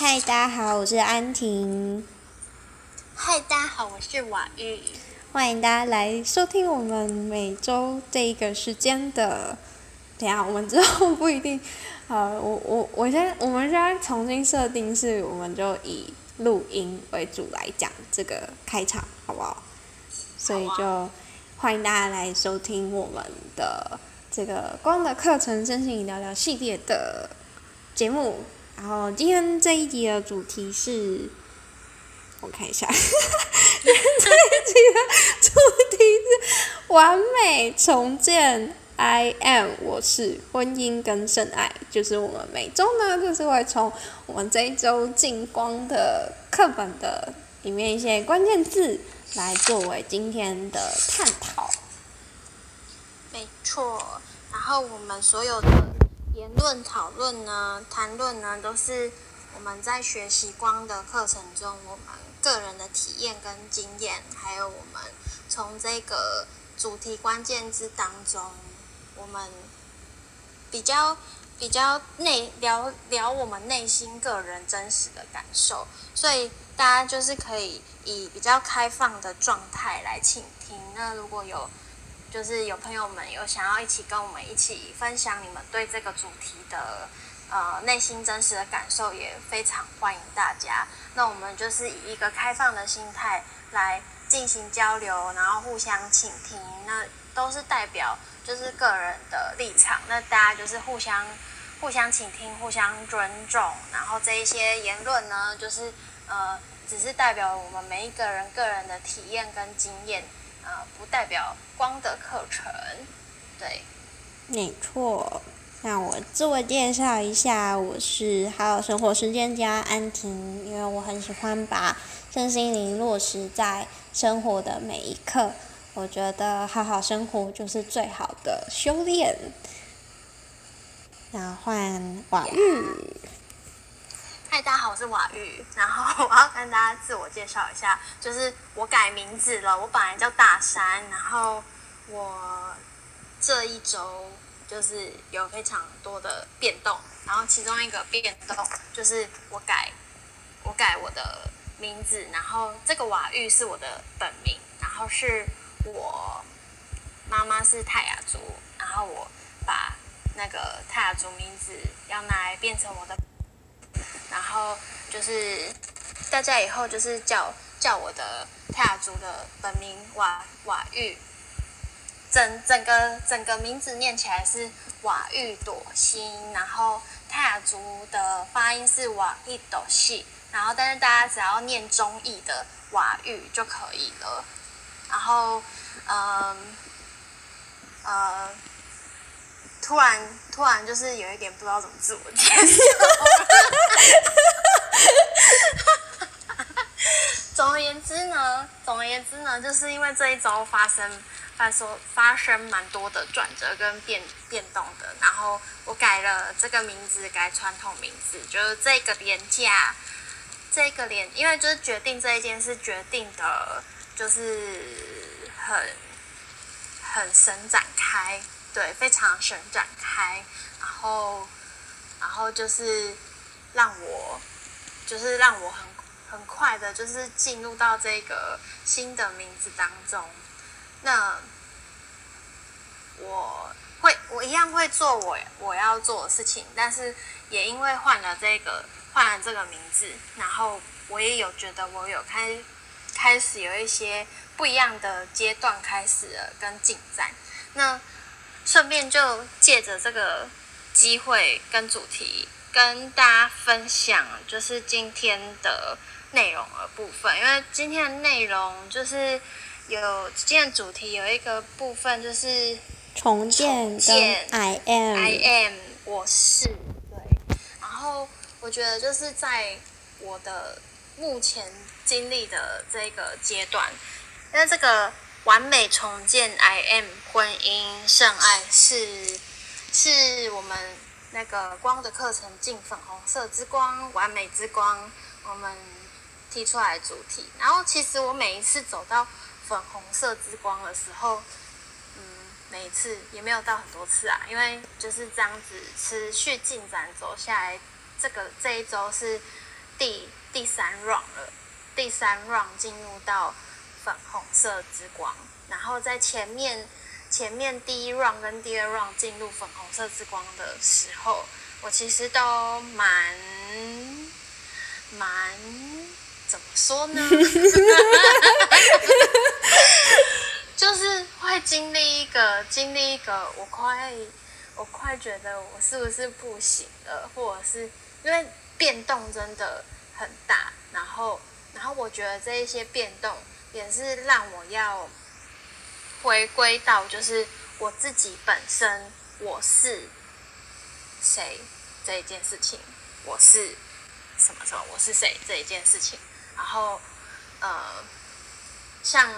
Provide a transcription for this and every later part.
嗨，大家好，我是安婷。嗨，大家好，我是瓦玉。欢迎大家来收听我们每周这一个时间的。等下，我们之后不一定。呃，我我我先我们现在重新设定是，我们就以录音为主来讲这个开场，好不好？所以就欢迎大家来收听我们的这个光的课程真心聊聊系列的节目。然后今天这一集的主题是，我看一下，这一集的主题是完美重建。I am，我是婚姻跟圣爱，就是我们每周呢，就是会从我们这一周进光的课本的里面一些关键字来作为今天的探讨。没错，然后我们所有的。言论讨论呢，谈论呢，都是我们在学习光的课程中，我们个人的体验跟经验，还有我们从这个主题关键字当中，我们比较比较内聊聊我们内心个人真实的感受，所以大家就是可以以比较开放的状态来倾听。那如果有就是有朋友们有想要一起跟我们一起分享你们对这个主题的呃内心真实的感受，也非常欢迎大家。那我们就是以一个开放的心态来进行交流，然后互相倾听。那都是代表就是个人的立场，那大家就是互相互相倾听，互相尊重。然后这一些言论呢，就是呃只是代表我们每一个人个人的体验跟经验。呃，不代表光的课程，对，没错。那我自我介绍一下，我是好好生活时间家安婷，因为我很喜欢把身心灵落实在生活的每一刻。我觉得好好生活就是最好的修炼。那换瓦玉。嗨，大家好，我是瓦玉。然后我要跟大家自我介绍一下，就是我改名字了。我本来叫大山，然后我这一周就是有非常多的变动。然后其中一个变动就是我改我改我的名字，然后这个瓦玉是我的本名，然后是我妈妈是泰雅族，然后我把那个泰雅族名字要拿来变成我的。然后就是大家以后就是叫叫我的泰雅族的本名瓦瓦玉，整整个整个名字念起来是瓦玉朵心，然后泰雅族的发音是瓦一朵西，然后但是大家只要念中译的瓦玉就可以了。然后嗯呃。突然，突然就是有一点不知道怎么自我介绍。总而言之呢，总而言之呢，就是因为这一周发生，发生发生蛮多的转折跟变变动的，然后我改了这个名字，改传统名字，就是这个廉价，这个廉，因为就是决定这一件事，决定的，就是很很神展开。对，非常旋转开，然后，然后就是让我，就是让我很很快的，就是进入到这个新的名字当中。那我会，我一样会做我我要做的事情，但是也因为换了这个换了这个名字，然后我也有觉得我有开开始有一些不一样的阶段开始了跟进展。那顺便就借着这个机会跟主题跟大家分享，就是今天的内容的部分。因为今天的内容就是有今天主题有一个部分就是重建跟 I am I am 我是对。然后我觉得就是在我的目前经历的这个阶段，因为这个。完美重建，I M 婚姻圣爱是是我们那个光的课程，进粉红色之光，完美之光，我们提出来主题。然后其实我每一次走到粉红色之光的时候，嗯，每一次也没有到很多次啊，因为就是这样子持续进展走下来，这个这一周是第第三 round 了，第三 round 进入到粉红色之光，然后在前面前面第一 round 跟第二 round 进入粉红色之光的时候，我其实都蛮蛮怎么说呢？就是会经历一个经历一个，我快我快觉得我是不是不行了，或者是因为变动真的很大，然后然后我觉得这一些变动也是让我要回归到就是我自己本身我是谁这一件事情，我是什么什么，我是谁这一件事情，然后呃像。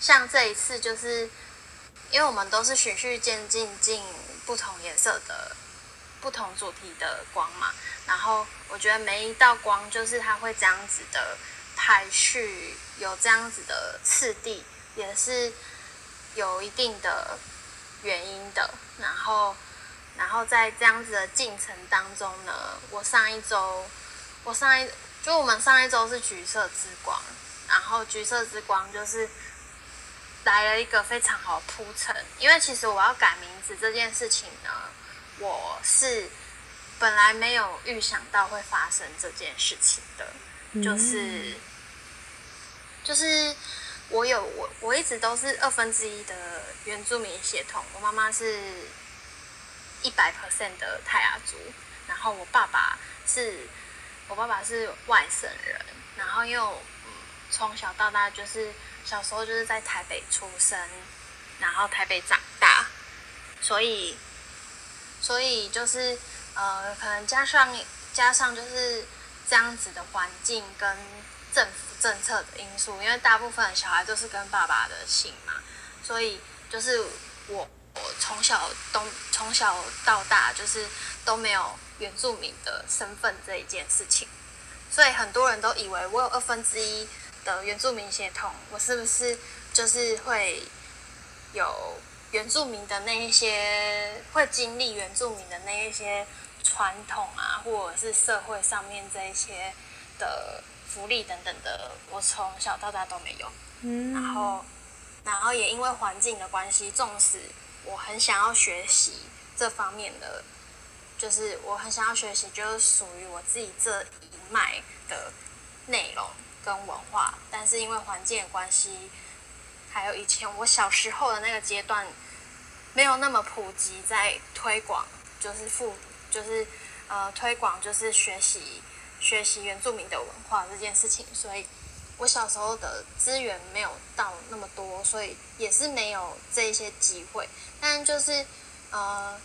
像这一次，就是因为我们都是循序渐进进不同颜色的、不同主题的光嘛，然后我觉得每一道光就是它会这样子的排序，有这样子的次第，也是有一定的原因的。然后，然后在这样子的进程当中呢，我上一周，我上一就我们上一周是橘色之光，然后橘色之光就是。来了一个非常好铺陈，因为其实我要改名字这件事情呢，我是本来没有预想到会发生这件事情的，就是就是我有我我一直都是二分之一的原住民血统，我妈妈是一百 percent 的泰雅族，然后我爸爸是我爸爸是外省人，然后又从小到大就是。小时候就是在台北出生，然后台北长大，所以，所以就是呃，可能加上加上就是这样子的环境跟政府政策的因素，因为大部分小孩都是跟爸爸的姓嘛，所以就是我我从小都从小到大就是都没有原住民的身份这一件事情，所以很多人都以为我有二分之一。的原住民血统，我是不是就是会有原住民的那一些，会经历原住民的那一些传统啊，或者是社会上面这一些的福利等等的，我从小到大都没有。嗯。然后，然后也因为环境的关系，纵使我很想要学习这方面的，就是我很想要学习，就是属于我自己这一脉的内容。跟文化，但是因为环境的关系，还有以前我小时候的那个阶段，没有那么普及，在推广就是复就是呃推广就是学习学习原住民的文化这件事情，所以我小时候的资源没有到那么多，所以也是没有这一些机会。但就是呃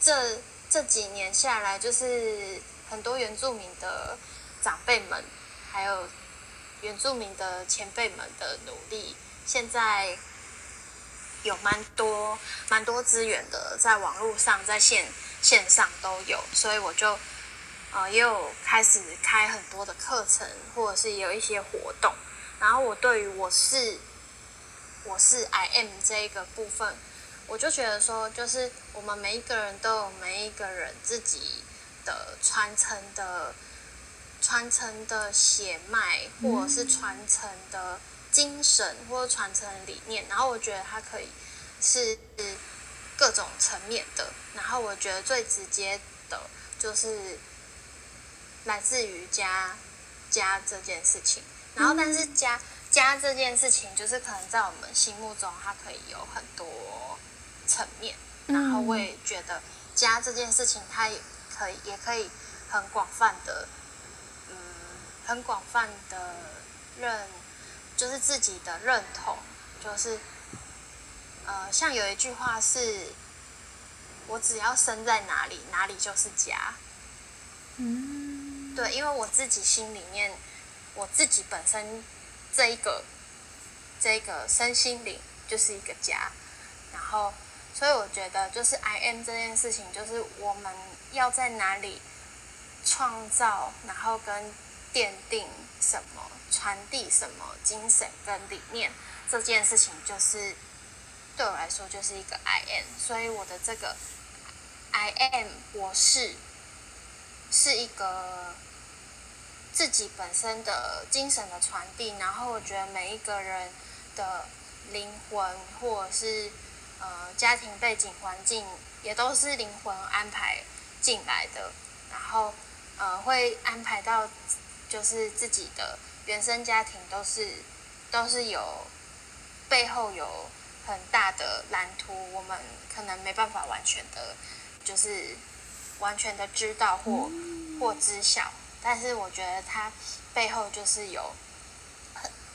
这这几年下来，就是很多原住民的长辈们还有。原住民的前辈们的努力，现在有蛮多蛮多资源的，在网络上、在线线上都有，所以我就呃也有开始开很多的课程，或者是有一些活动。然后我对于我是我是 I am 这一个部分，我就觉得说，就是我们每一个人都有每一个人自己的传承的。传承的血脉，或者是传承的精神，或者传承理念，然后我觉得它可以是各种层面的。然后我觉得最直接的就是来自于家家这件事情。然后，但是家家这件事情，就是可能在我们心目中，它可以有很多层面。然后我也觉得家这件事情，它也可以也可以很广泛的。嗯很广泛的认，就是自己的认同，就是，呃，像有一句话是，我只要生在哪里，哪里就是家。嗯，对，因为我自己心里面，我自己本身这一个，这个身心灵就是一个家，然后，所以我觉得就是 I am 这件事情，就是我们要在哪里创造，然后跟。奠定什么，传递什么精神跟理念，这件事情就是对我来说就是一个 I am，所以我的这个 I am 我是是一个自己本身的精神的传递，然后我觉得每一个人的灵魂或者是呃家庭背景环境，也都是灵魂安排进来的，然后呃会安排到就是自己的原生家庭都是都是有背后有很大的蓝图，我们可能没办法完全的，就是完全的知道或或知晓。但是我觉得它背后就是有，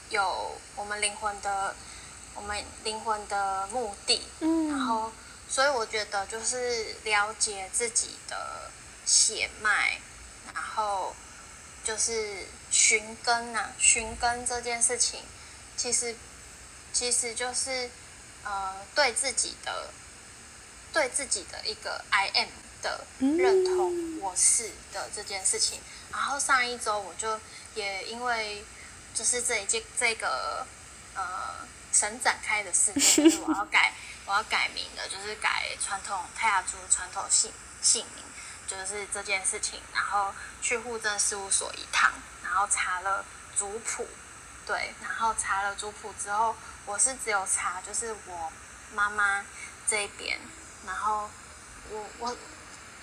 有我们灵魂的，我们灵魂的目的。嗯。然后，所以我觉得就是了解自己的血脉，然后就是寻根呐，寻根这件事情，其实其实就是呃对自己的对自己的一个 I am 的认同，我是的这件事情。然后上一周我就也因为就是这一件这个呃神展开的事件，就是我要改我要改名的，就是改传统泰雅族传统姓姓名，就是这件事情。然后去户政事务所一趟，然后查了族谱，对，然后查了族谱之后，我是只有查就是我妈妈这边，然后我我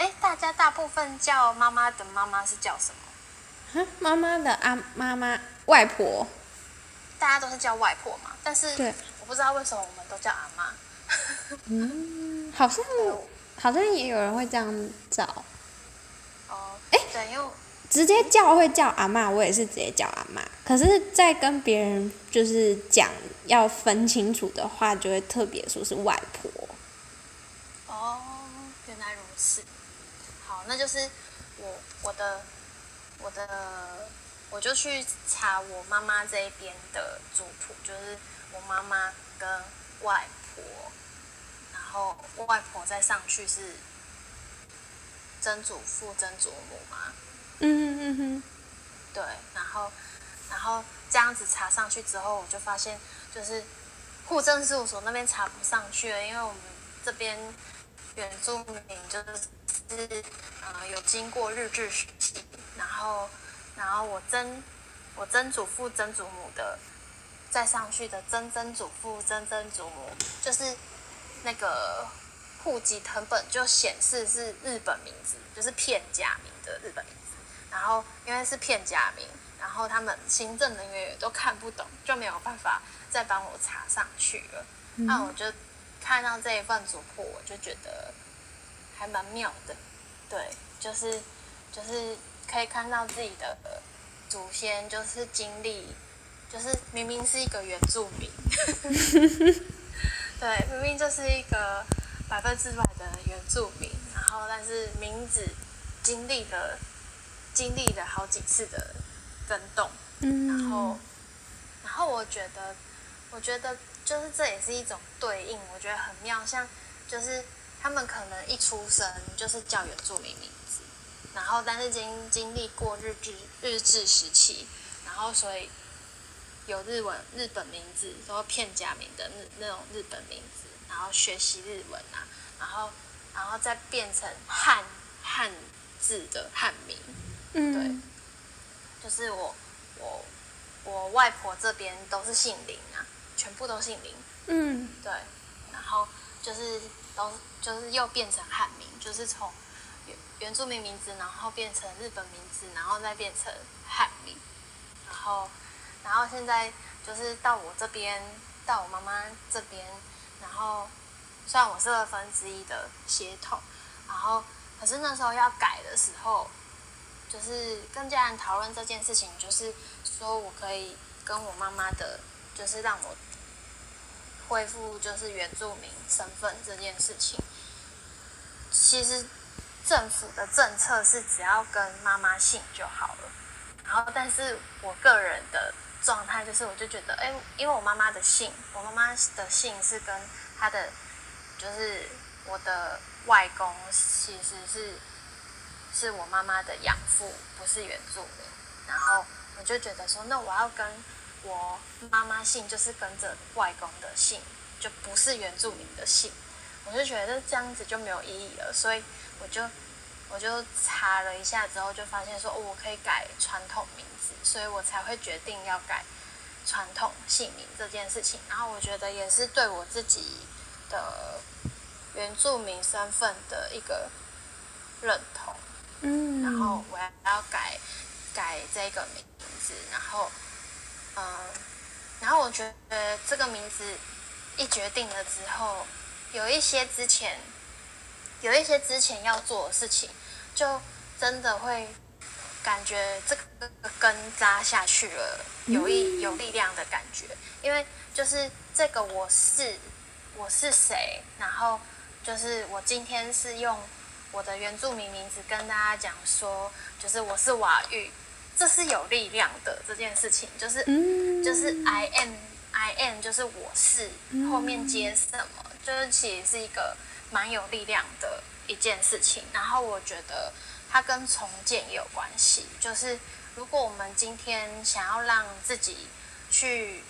哎，大家大部分叫妈妈的妈妈是叫什么？妈妈的阿妈妈外婆，大家都是叫外婆嘛，但是对，我不知道为什么我们都叫阿妈。嗯，好像好像也有人会这样叫。哦，哎，对，因为直接叫会叫阿妈，我也是直接叫阿妈。可是，在跟别人就是讲要分清楚的话，就会特别说是外婆。哦，原来如此。好，那就是我我的。我的，我就去查我妈妈这一边的族谱，就是我妈妈跟外婆，然后外婆再上去是曾祖父、曾祖母嘛。嗯嗯嗯哼。对，然后，然后这样子查上去之后，我就发现，就是户政事务所那边查不上去了，因为我们这边原住民就是呃有经过日治时期。然后，然后我曾我曾祖父、曾祖母的再上去的曾曾祖父、曾曾祖母，就是那个户籍成本就显示是日本名字，就是片假名的日本名字。然后因为是片假名，然后他们行政人员也都看不懂，就没有办法再帮我查上去了。那我就看到这一份族谱，我就觉得还蛮妙的。对，就是就是。可以看到自己的祖先就是经历，就是明明是一个原住民，对，明明就是一个百分之百的原住民，然后但是名字经历了经历了好几次的更动，然后然后我觉得我觉得就是这也是一种对应，我觉得很妙，像就是他们可能一出生就是叫原住民名字。然后，但是经经历过日治日治时期，然后所以有日文日本名字，说片假名的那那种日本名字，然后学习日文啊，然后然后再变成汉汉字的汉名，对，就是我我我外婆这边都是姓林啊，全部都姓林，嗯，对，然后就是都就是又变成汉名，就是从。原原住民名字，然后变成日本名字，然后再变成汉名，然后，然后现在就是到我这边，到我妈妈这边，然后虽然我是二分之一的血统，然后可是那时候要改的时候，就是跟家人讨论这件事情，就是说我可以跟我妈妈的，就是让我恢复就是原住民身份这件事情，其实。政府的政策是只要跟妈妈姓就好了，然后但是我个人的状态就是，我就觉得，哎，因为我妈妈的姓，我妈妈的姓是跟她的，就是我的外公其实是是我妈妈的养父，不是原住民，然后我就觉得说，那我要跟我妈妈姓，就是跟着外公的姓，就不是原住民的姓，我就觉得这样子就没有意义了，所以。我就我就查了一下之后，就发现说，我可以改传统名字，所以我才会决定要改传统姓名这件事情。然后我觉得也是对我自己的原住民身份的一个认同。嗯，然后我要改改这个名字，然后嗯，然后我觉得这个名字一决定了之后，有一些之前有一些之前要做的事情。就真的会感觉这个根扎下去了，有一有力量的感觉。因为就是这个我是我是谁，然后就是我今天是用我的原住民名字跟大家讲说，就是我是瓦玉，这是有力量的这件事情，就是就是 I am I am 就是我是后面接什么，就是其实是一个蛮有力量的。一件事情，然后我觉得它跟重建也有关系。就是如果我们今天想要让自己去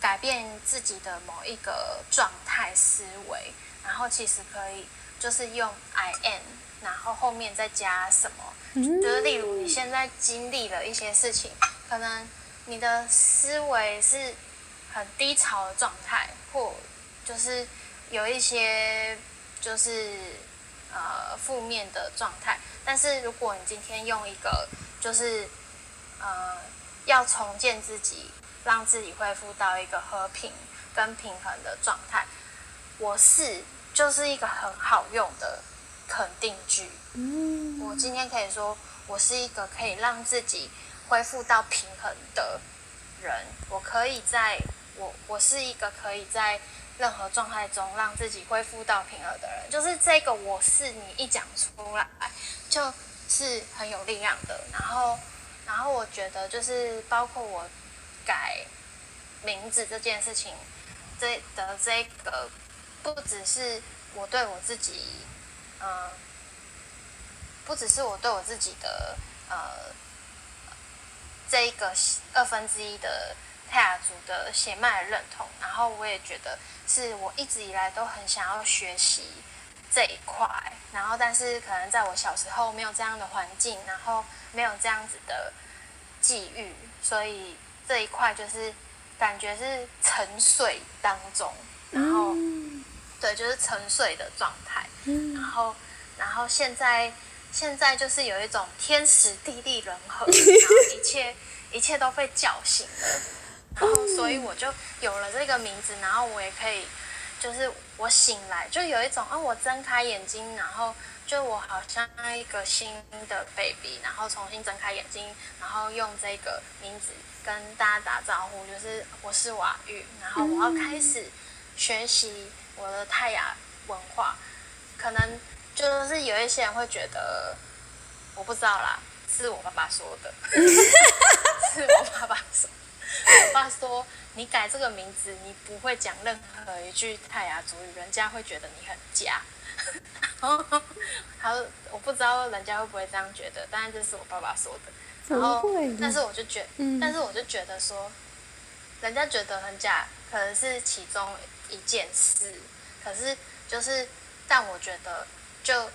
改变自己的某一个状态思维，然后其实可以就是用 I am，然后后面再加什么？就是例如你现在经历了一些事情，可能你的思维是很低潮的状态，或就是有一些就是。呃，负面的状态。但是如果你今天用一个，就是呃，要重建自己，让自己恢复到一个和平跟平衡的状态，我是就是一个很好用的肯定句。嗯，我今天可以说，我是一个可以让自己恢复到平衡的人。我可以在，我我是一个可以在。任何状态中让自己恢复到平衡的人，就是这个我是你一讲出来，就是很有力量的。然后，然后我觉得就是包括我改名字这件事情，这的这个不只是我对我自己，嗯，不只是我对我自己的呃这一个二分之一的。泰雅族的血脉的认同，然后我也觉得是我一直以来都很想要学习这一块，然后但是可能在我小时候没有这样的环境，然后没有这样子的际遇，所以这一块就是感觉是沉睡当中，然后对，就是沉睡的状态，然后然后现在现在就是有一种天时地利人和，然后一切一切都被叫醒了。然后，所以我就有了这个名字，然后我也可以，就是我醒来就有一种啊，我睁开眼睛，然后就我好像一个新的 baby，然后重新睁开眼睛，然后用这个名字跟大家打招呼，就是我是瓦玉，然后我要开始学习我的泰雅文化。可能就是有一些人会觉得，我不知道啦，是我爸爸说的，是我爸爸说。我爸说：“你改这个名字，你不会讲任何一句泰雅族语，人家会觉得你很假。”他说：“我不知道人家会不会这样觉得，但是这是我爸爸说的。”然后，但是我就觉，但是我就觉得说，人家觉得很假，可能是其中一件事。可是，就是，但我觉得，就，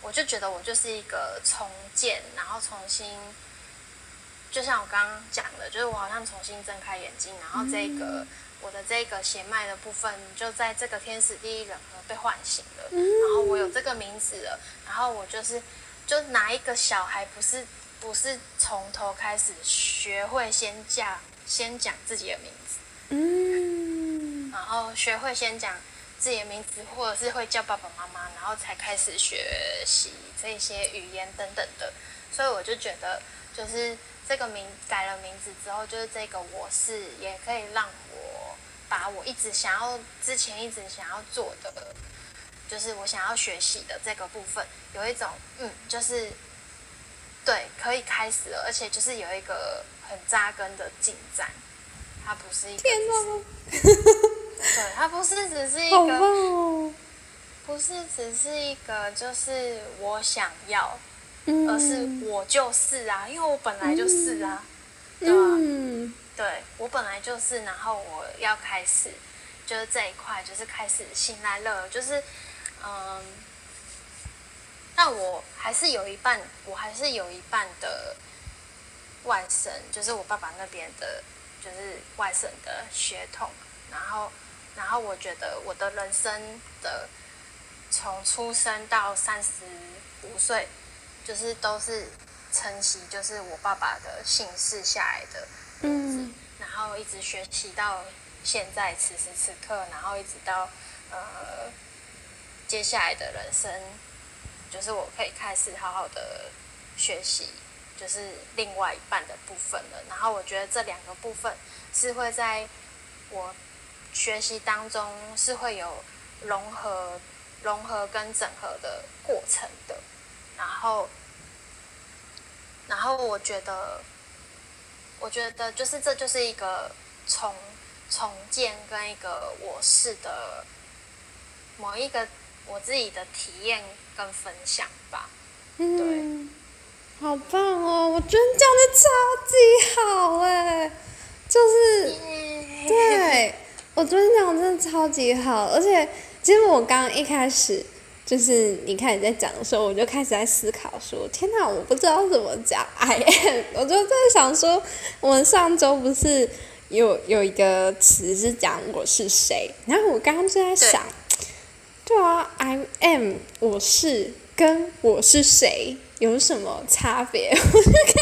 我就觉得我就是一个重建，然后重新。就像我刚刚讲的，就是我好像重新睁开眼睛，然后这个我的这个血脉的部分就在这个天使第一人和被唤醒了，然后我有这个名字了，然后我就是就哪一个小孩，不是不是从头开始学会先讲先讲自己的名字，嗯，然后学会先讲自己的名字，或者是会叫爸爸妈妈，然后才开始学习这些语言等等的，所以我就觉得就是。这个名改了名字之后，就是这个我是也可以让我把我一直想要之前一直想要做的，就是我想要学习的这个部分，有一种嗯，就是对可以开始了，而且就是有一个很扎根的进展，它不是一个，天哪，对，它不是只是一个，不是只是一个，就是我想要。而是我就是啊，因为我本来就是啊，对吧？对我本来就是，然后我要开始，就是这一块，就是开始信赖乐，就是嗯，但我还是有一半，我还是有一半的外甥，就是我爸爸那边的，就是外甥的血统。然后，然后我觉得我的人生的从出生到三十五岁，就是都是承袭，就是我爸爸的姓氏下来的。嗯。然后一直学习到现在此时此刻，然后一直到呃接下来的人生，就是我可以开始好好的学习，就是另外一半的部分了。然后我觉得这两个部分是会在我学习当中是会有融合、融合跟整合的过程的。然后，然后我觉得。我觉得就是这就是一个重重建跟一个我是的某一个我自己的体验跟分享吧。嗯，好棒哦！我觉得讲的超级好哎，就是 对我觉得讲真的超级好，而且其实我刚一开始。就是你开始在讲的时候，我就开始在思考说：天哪，我不知道怎么讲 I am。我就在想说，我们上周不是有有一个词是讲我是谁？然后我刚刚就在想，对啊，I am 我是跟我是谁有什么差别？我就看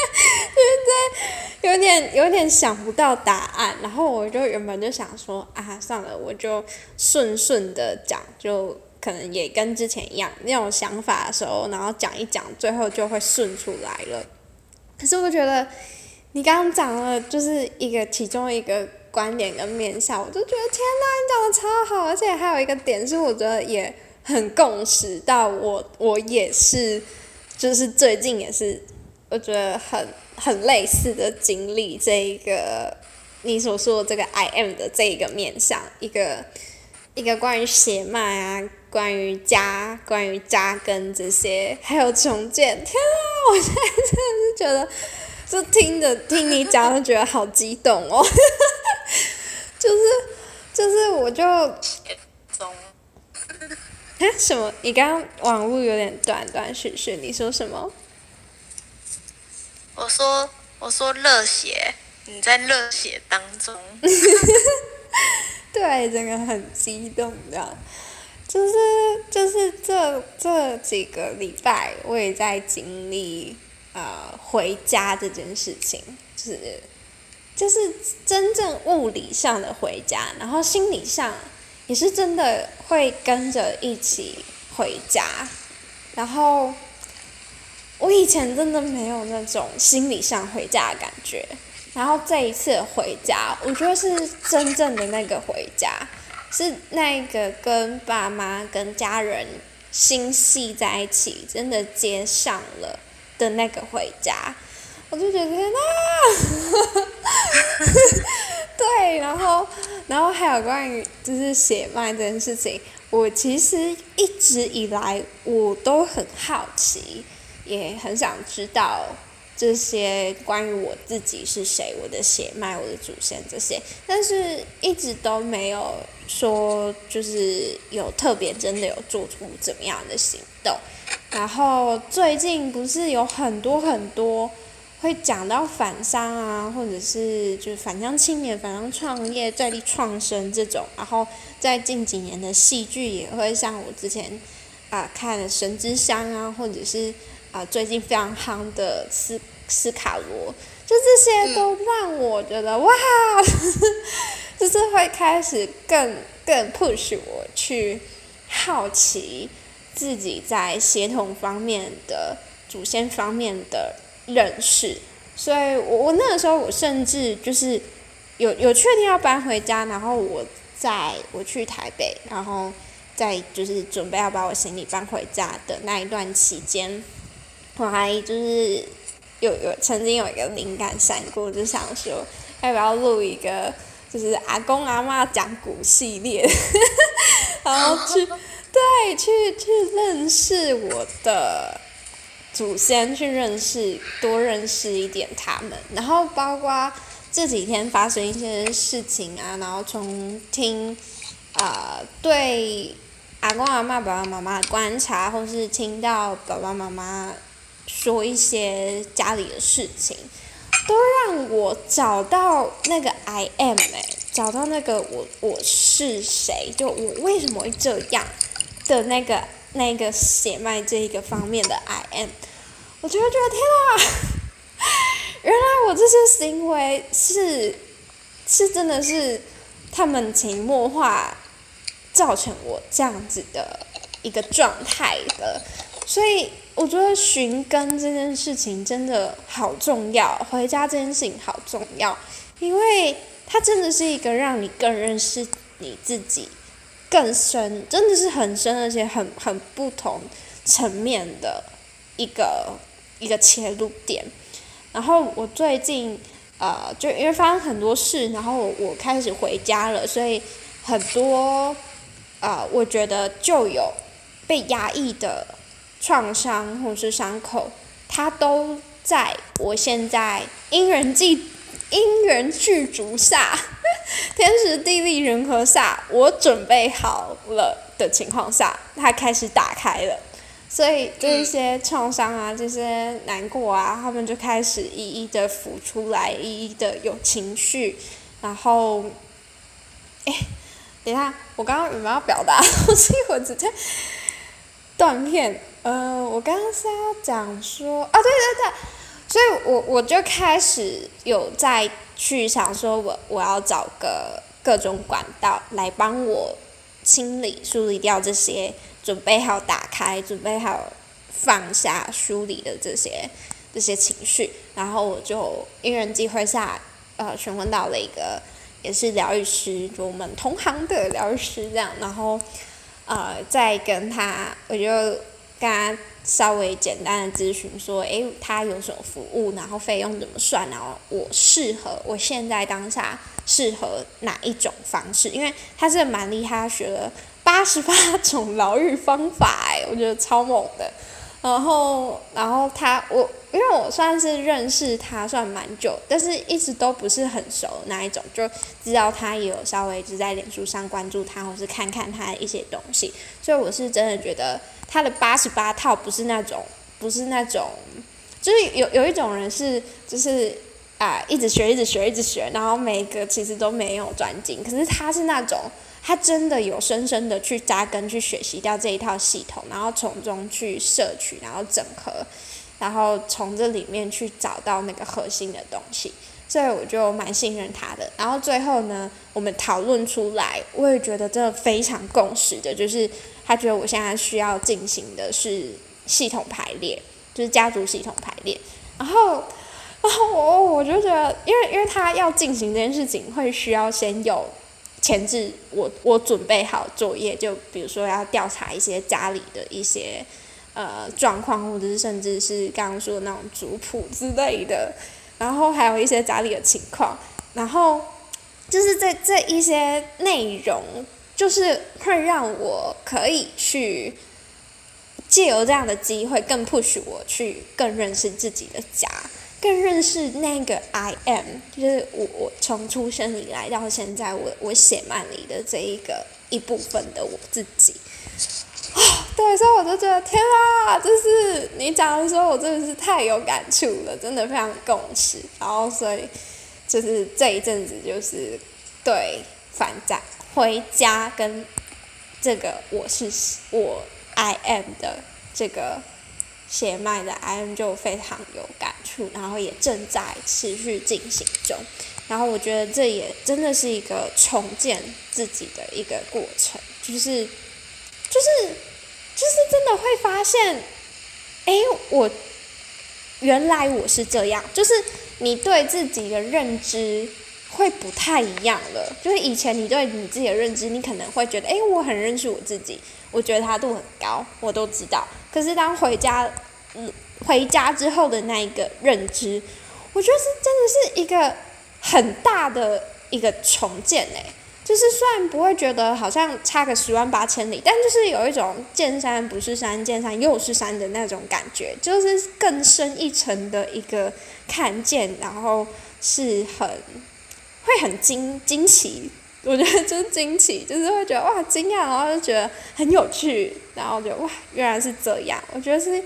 现在有点有点想不到答案。然后我就原本就想说啊，算了，我就顺顺的讲就。可能也跟之前一样，那种想法的时候，然后讲一讲，最后就会顺出来了。可是我觉得你刚刚讲了，就是一个其中一个观点跟面向，我就觉得天呐，你讲的超好，而且还有一个点是，我觉得也很共识到我，我也是，就是最近也是，我觉得很很类似的经历，这一个你所说的这个 I am 的这一个面向，一个一个关于血脉啊。关于家，关于扎根这些，还有重建，天啊！我现在真的是觉得，就听着听你讲，就觉得好激动哦。就是，就是，我就，哎，什么？你刚刚网络有点断断续续，你说什么？我说，我说热血，你在热血当中。对，真的很激动的。就是就是这这几个礼拜，我也在经历呃回家这件事情，就是就是真正物理上的回家，然后心理上也是真的会跟着一起回家，然后我以前真的没有那种心理上回家的感觉，然后这一次回家，我觉得是真正的那个回家。是那个跟爸妈、跟家人心系在一起，真的接上了的那个回家，我就觉得天呐，对，然后，然后还有关于就是血脉这件事情，我其实一直以来我都很好奇，也很想知道。这些关于我自己是谁，我的血脉，我的祖先这些，但是一直都没有说就是有特别真的有做出怎么样的行动。然后最近不是有很多很多会讲到反商啊，或者是就是反向青年、反向创业、在地创生这种。然后在近几年的戏剧也会像我之前啊看《神之乡》啊，或者是。啊，最近非常夯的斯斯卡罗，就这些都让我觉得哇，就是会开始更更 push 我去好奇自己在协同方面的祖先方面的认识，所以我我那个时候我甚至就是有有确定要搬回家，然后我在我去台北，然后在就是准备要把我行李搬回家的那一段期间。我还就是有有曾经有一个灵感闪过，就想说要不要录一个就是阿公阿妈讲古系列，然后去对去去认识我的祖先，去认识多认识一点他们，然后包括这几天发生一些事情啊，然后从听啊对阿公阿妈、爸爸妈妈观察，或是听到爸爸妈妈说一些家里的事情，都让我找到那个 I am 哎，找到那个我我是谁，就我为什么会这样的那个那个血脉这一个方面的 I am，我就会觉得天啊，原来我这些行为是是真的是他们潜移默化。造成我这样子的一个状态的，所以我觉得寻根这件事情真的好重要，回家这件事情好重要，因为它真的是一个让你更认识你自己更深，真的是很深而且很很不同层面的一个一个切入点。然后我最近呃，就因为发生很多事，然后我开始回家了，所以很多。啊，我觉得就有被压抑的创伤或者是伤口，它都在我现在因人际因缘具足下，天时地利人和下，我准备好了的情况下，它开始打开了。所以这一些创伤啊，这些难过啊，他们就开始一一的浮出来，一一的有情绪，然后，哎。等下，我刚刚有没有表达？我是一会儿直接断片。呃，我刚刚是要讲说啊，对对对，所以我我就开始有在去想说，我我要找个各种管道来帮我清理、梳理掉这些，准备好打开、准备好放下、梳理的这些这些情绪。然后我就因人机会下，呃，询问到了一个。也是疗愈师，就我们同行的疗愈师这样，然后，呃，再跟他，我就跟他稍微简单的咨询说，诶，他有什么服务，然后费用怎么算，然后我适合，我现在当下适合哪一种方式？因为他是蛮厉害，他学了 八十八种疗愈方法，哎，我觉得超猛的。然后，然后他我。因为我算是认识他算蛮久，但是一直都不是很熟那一种，就知道他也有稍微就在脸书上关注他，或是看看他一些东西，所以我是真的觉得他的八十八套不是那种，不是那种，就是有有一种人是就是啊一直学一直学一直学，然后每一个其实都没有专精，可是他是那种他真的有深深的去扎根去学习掉这一套系统，然后从中去摄取，然后整合。然后从这里面去找到那个核心的东西，所以我就蛮信任他的。然后最后呢，我们讨论出来，我也觉得真的非常共识的，就是他觉得我现在需要进行的是系统排列，就是家族系统排列。然后，然后我我就觉得，因为因为他要进行这件事情，会需要先有前置，我我准备好作业，就比如说要调查一些家里的一些。呃，状况或者是甚至是刚刚说的那种族谱之类的，然后还有一些家里的情况，然后就是这这一些内容，就是会让我可以去借由这样的机会，更 push 我去更认识自己的家，更认识那个 I am，就是我我从出生以来到现在，我我写满里的这一个一部分的我自己。对，所以我就觉得天啊，就是你讲的时候，我真的是太有感触了，真的非常共识。然后，所以就是这一阵子，就是对反战回家跟这个我是我 I am 的这个血脉的 I am 就非常有感触，然后也正在持续进行中。然后我觉得这也真的是一个重建自己的一个过程，就是就是。就是真的会发现，哎，我原来我是这样。就是你对自己的认知会不太一样了。就是以前你对你自己的认知，你可能会觉得，哎，我很认识我自己，我觉得他度很高，我都知道。可是当回家，嗯，回家之后的那一个认知，我觉得是真的是一个很大的一个重建，诶。就是虽然不会觉得好像差个十万八千里，但就是有一种见山不是山，见山又是山的那种感觉，就是更深一层的一个看见，然后是很会很惊惊奇我觉得就是惊奇，就是会觉得哇惊讶，然后就觉得很有趣，然后就哇原来是这样。我觉得是，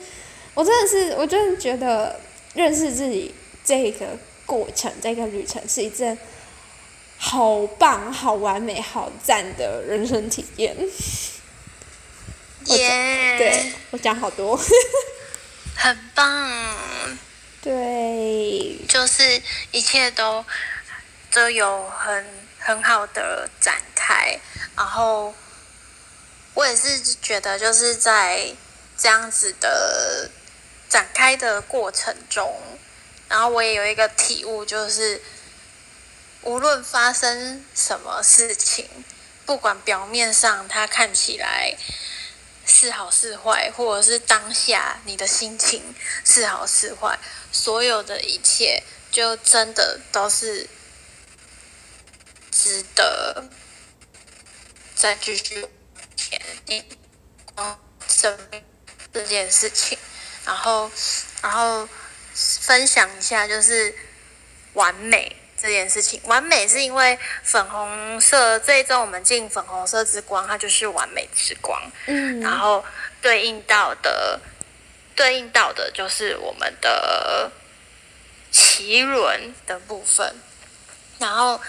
我真的是，我真的觉得认识自己这个过程，这个旅程是一件好棒、好完美、好赞的人生体验。耶！对我讲好多，很棒。对，就是一切都都有很很好的展开，然后我也是觉得就是在这样子的展开的过程中，然后我也有一个体悟，就是无论发生什么事情，不管表面上它看起来是好是坏，或者是当下你的心情是好是坏。所有的一切，就真的都是值得再继续前进生命这件事情。然后，然后分享一下，就是完美这件事情。完美是因为粉红色这一周我们进粉红色之光，它就是完美之光。嗯，然后对应到的。对应到的就是我们的奇轮的部分，然后，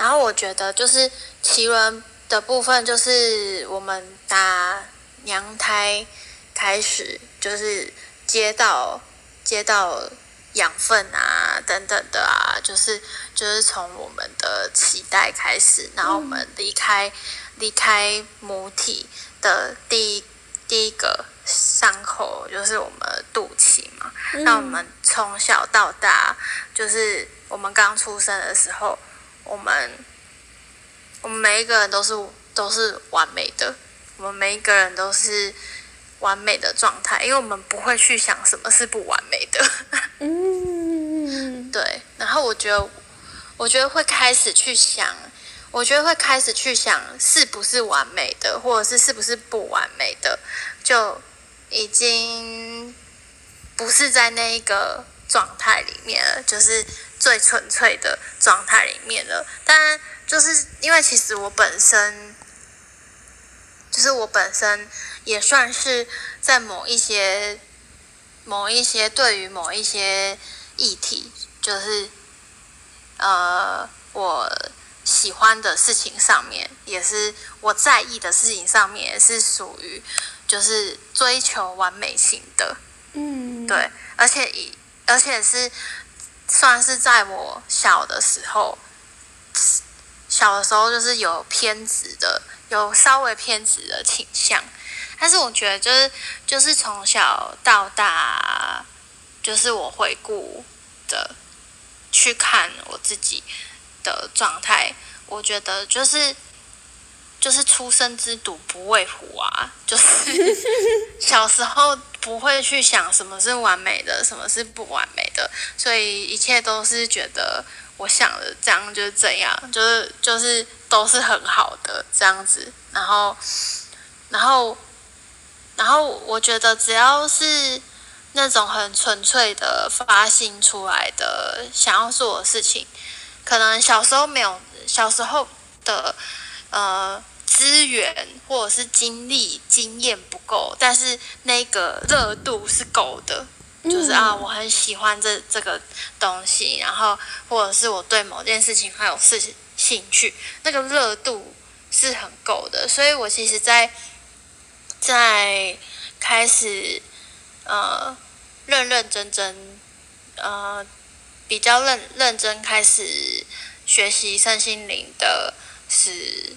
然后我觉得就是奇轮的部分，就是我们打娘胎开始，就是接到接到养分啊等等的啊，就是就是从我们的脐带开始，然后我们离开离开母体的第一第一个。伤口就是我们肚脐嘛，那我们从小到大，就是我们刚出生的时候，我们我们每一个人都是都是完美的，我们每一个人都是完美的状态，因为我们不会去想什么是不完美的。嗯，对。然后我觉得，我觉得会开始去想，我觉得会开始去想是不是完美的，或者是是不是不完美的，就。已经不是在那一个状态里面了，就是最纯粹的状态里面了。但就是因为其实我本身，就是我本身也算是在某一些、某一些对于某一些议题，就是呃我喜欢的事情上面，也是我在意的事情上面，也是属于。就是追求完美型的，嗯，对，而且以而且是算是在我小的时候，小的时候就是有偏执的，有稍微偏执的倾向，但是我觉得就是就是从小到大，就是我回顾的去看我自己的状态，我觉得就是。就是初生之犊不畏虎啊！就是 小时候不会去想什么是完美的，什么是不完美的，所以一切都是觉得我想的这样就是这样，就是就是都是很好的这样子。然后，然后，然后我觉得只要是那种很纯粹的发心出来的想要做的事情，可能小时候没有小时候的呃。资源或者是经历、经验不够，但是那个热度是够的，就是啊，我很喜欢这这个东西，然后或者是我对某件事情很有事兴趣，那个热度是很够的，所以我其实，在在开始呃认认真真呃比较认认真开始学习身心灵的是。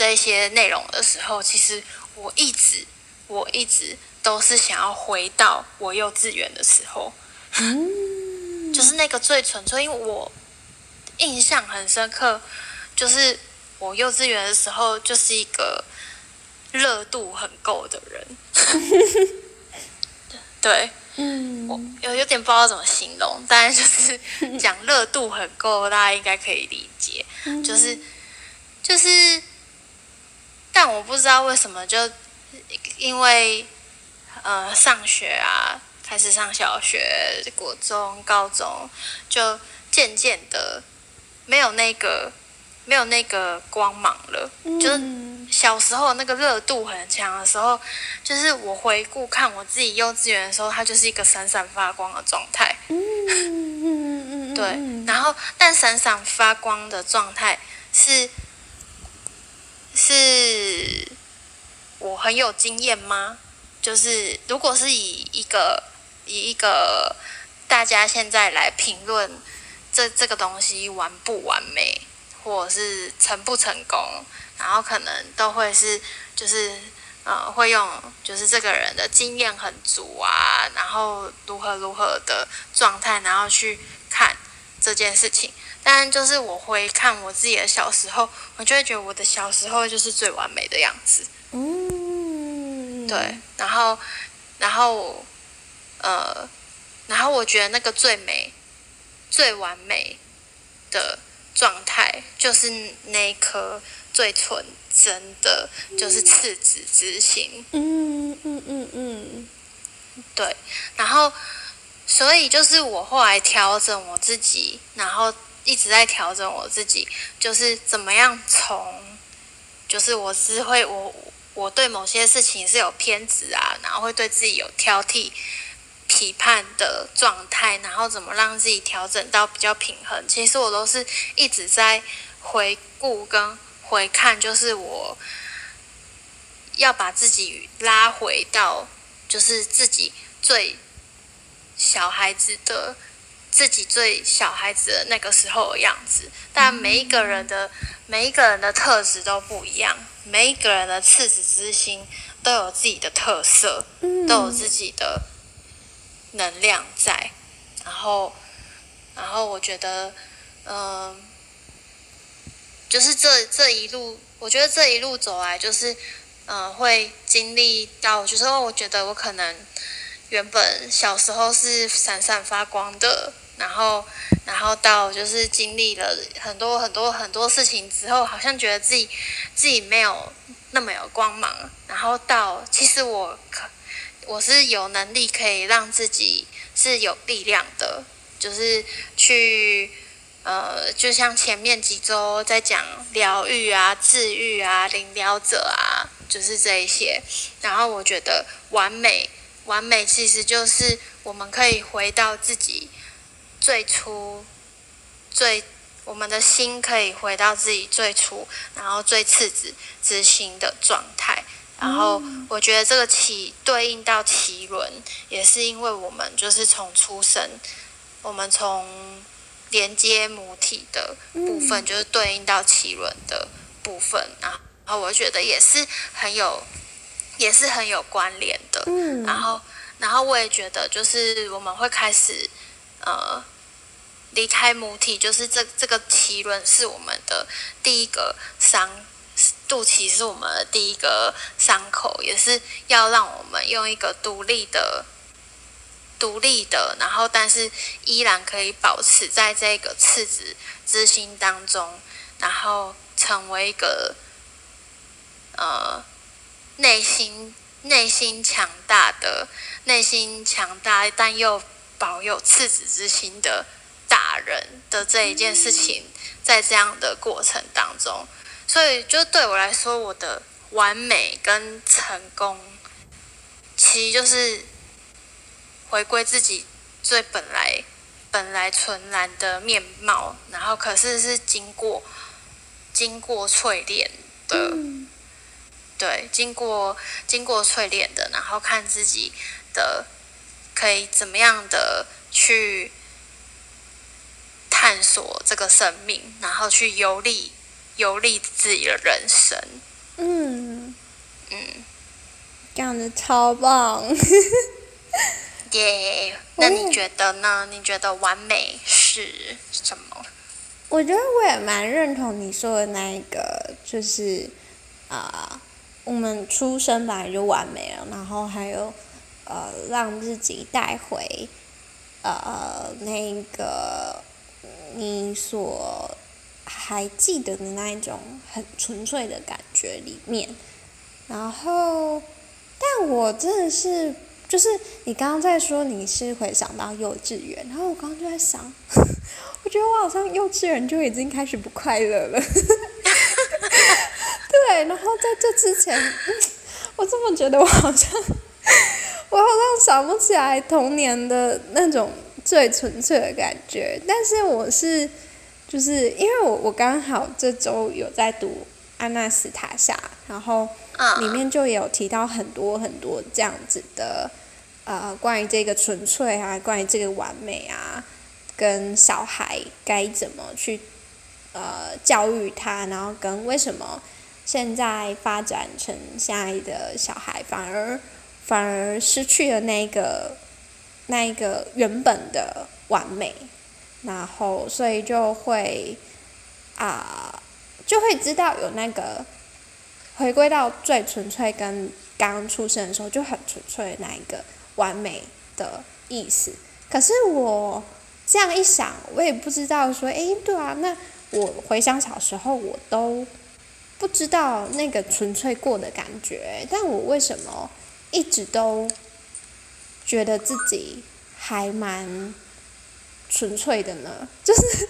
这些内容的时候，其实我一直我一直都是想要回到我幼稚园的时候，就是那个最纯粹，因为我印象很深刻，就是我幼稚园的时候就是一个热度很够的人，对，嗯，我有有点不知道怎么形容，但是就是讲热度很够，大家应该可以理解，就是就是。但我不知道为什么，就因为呃上学啊，开始上小学、国中、高中，就渐渐的没有那个没有那个光芒了，就是小时候那个热度很强的时候，就是我回顾看我自己幼稚园的时候，它就是一个闪闪发光的状态。嗯。对，然后但闪闪发光的状态是是我很有经验吗？就是如果是以一个以一个大家现在来评论这这个东西完不完美，或者是成不成功，然后可能都会是就是呃会用就是这个人的经验很足啊，然后如何如何的状态，然后去看这件事情。但就是我回看我自己的小时候，我就会觉得我的小时候就是最完美的样子。嗯，对，然后，然后，呃，然后我觉得那个最美、最完美的状态，就是那一颗最纯真的，就是赤子之心。嗯嗯嗯嗯，对，然后，所以就是我后来调整我自己，然后一直在调整我自己，就是怎么样从，就是我是会我我对某些事情是有偏执啊，然后会对自己有挑剔、批判的状态，然后怎么让自己调整到比较平衡。其实我都是一直在回顾跟回看，就是我要把自己拉回到，就是自己最小孩子的。自己最小孩子的那个时候的样子，但每一个人的每一个人的特质都不一样，每一个人的赤子之心都有自己的特色，都有自己的能量在。然后，然后我觉得，嗯、就是这这一路，我觉得这一路走来，就是，嗯、会经历到，就是我觉得我可能原本小时候是闪闪发光的，然后，然后到就是经历了很多很多很多事情之后，好像觉得自己自己没有那么有光芒，然后到其实我可我是有能力可以让自己是有力量的，就是去呃，就像前面几周在讲疗愈啊、治愈啊、领疗者啊，就是这一些。然后我觉得完美，完美其实就是我们可以回到自己最初最。我们的心可以回到自己最初，然后最赤子之心的状态。然后我觉得这个起对应到奇轮，也是因为我们就是从出生，我们从连接母体的部分，就是对应到奇轮的部分啊。然后我觉得也是很有，也是很有关联的。嗯，然后，然后我也觉得，就是我们会开始，呃，离开母体，就是这这个脐轮是我们的第一个伤，肚脐是我们的第一个伤口，也是要让我们用一个独立的、独立的，然后但是依然可以保持在这个赤子之心当中，然后成为一个呃内心内心强大的、内心强大但又保有赤子之心的大人的这一件事情，在这样的过程当中，所以就对我来说，我的完美跟成功，其实就是回归自己最本来本来纯然的面貌，然后可是是经过经过淬炼的。对，经过经过淬炼的，然后看自己的可以怎么样的去探索这个生命，然后去游历游历自己的人生。嗯，嗯，讲的超棒。耶、那你觉得呢？你觉得完美是什么？我觉得我也蛮认同你说的那一个，就是啊、我们出生本来就完美了，然后还有呃，让自己带回呃那个你所还记得的那一种很纯粹的感觉里面。然后，但我真的是就是你刚刚在说你是回想到幼稚园，然后我刚刚就在想，我觉得我好像幼稚园就已经开始不快乐了。对，然后在这之前，我这么觉得，我好像 我好像想不起来童年的那种最纯粹的感觉。但是我是，就是因为我我刚好这周有在读安娜斯塔夏，然后里面就有提到很多很多这样子的。呃，关于这个纯粹啊，关于这个完美啊，跟小孩该怎么去呃教育他，然后跟为什么现在发展成现在的小孩反而反而失去了那个那一个原本的完美，然后所以就会啊就会知道有那个回归到最纯粹跟刚出生的时候就很纯粹的那一个。完美的意思，可是我这样一想，我也不知道说，诶，对啊，那我回想小时候，我都不知道那个纯粹过的感觉，但我为什么一直都觉得自己还蛮纯粹的呢？就是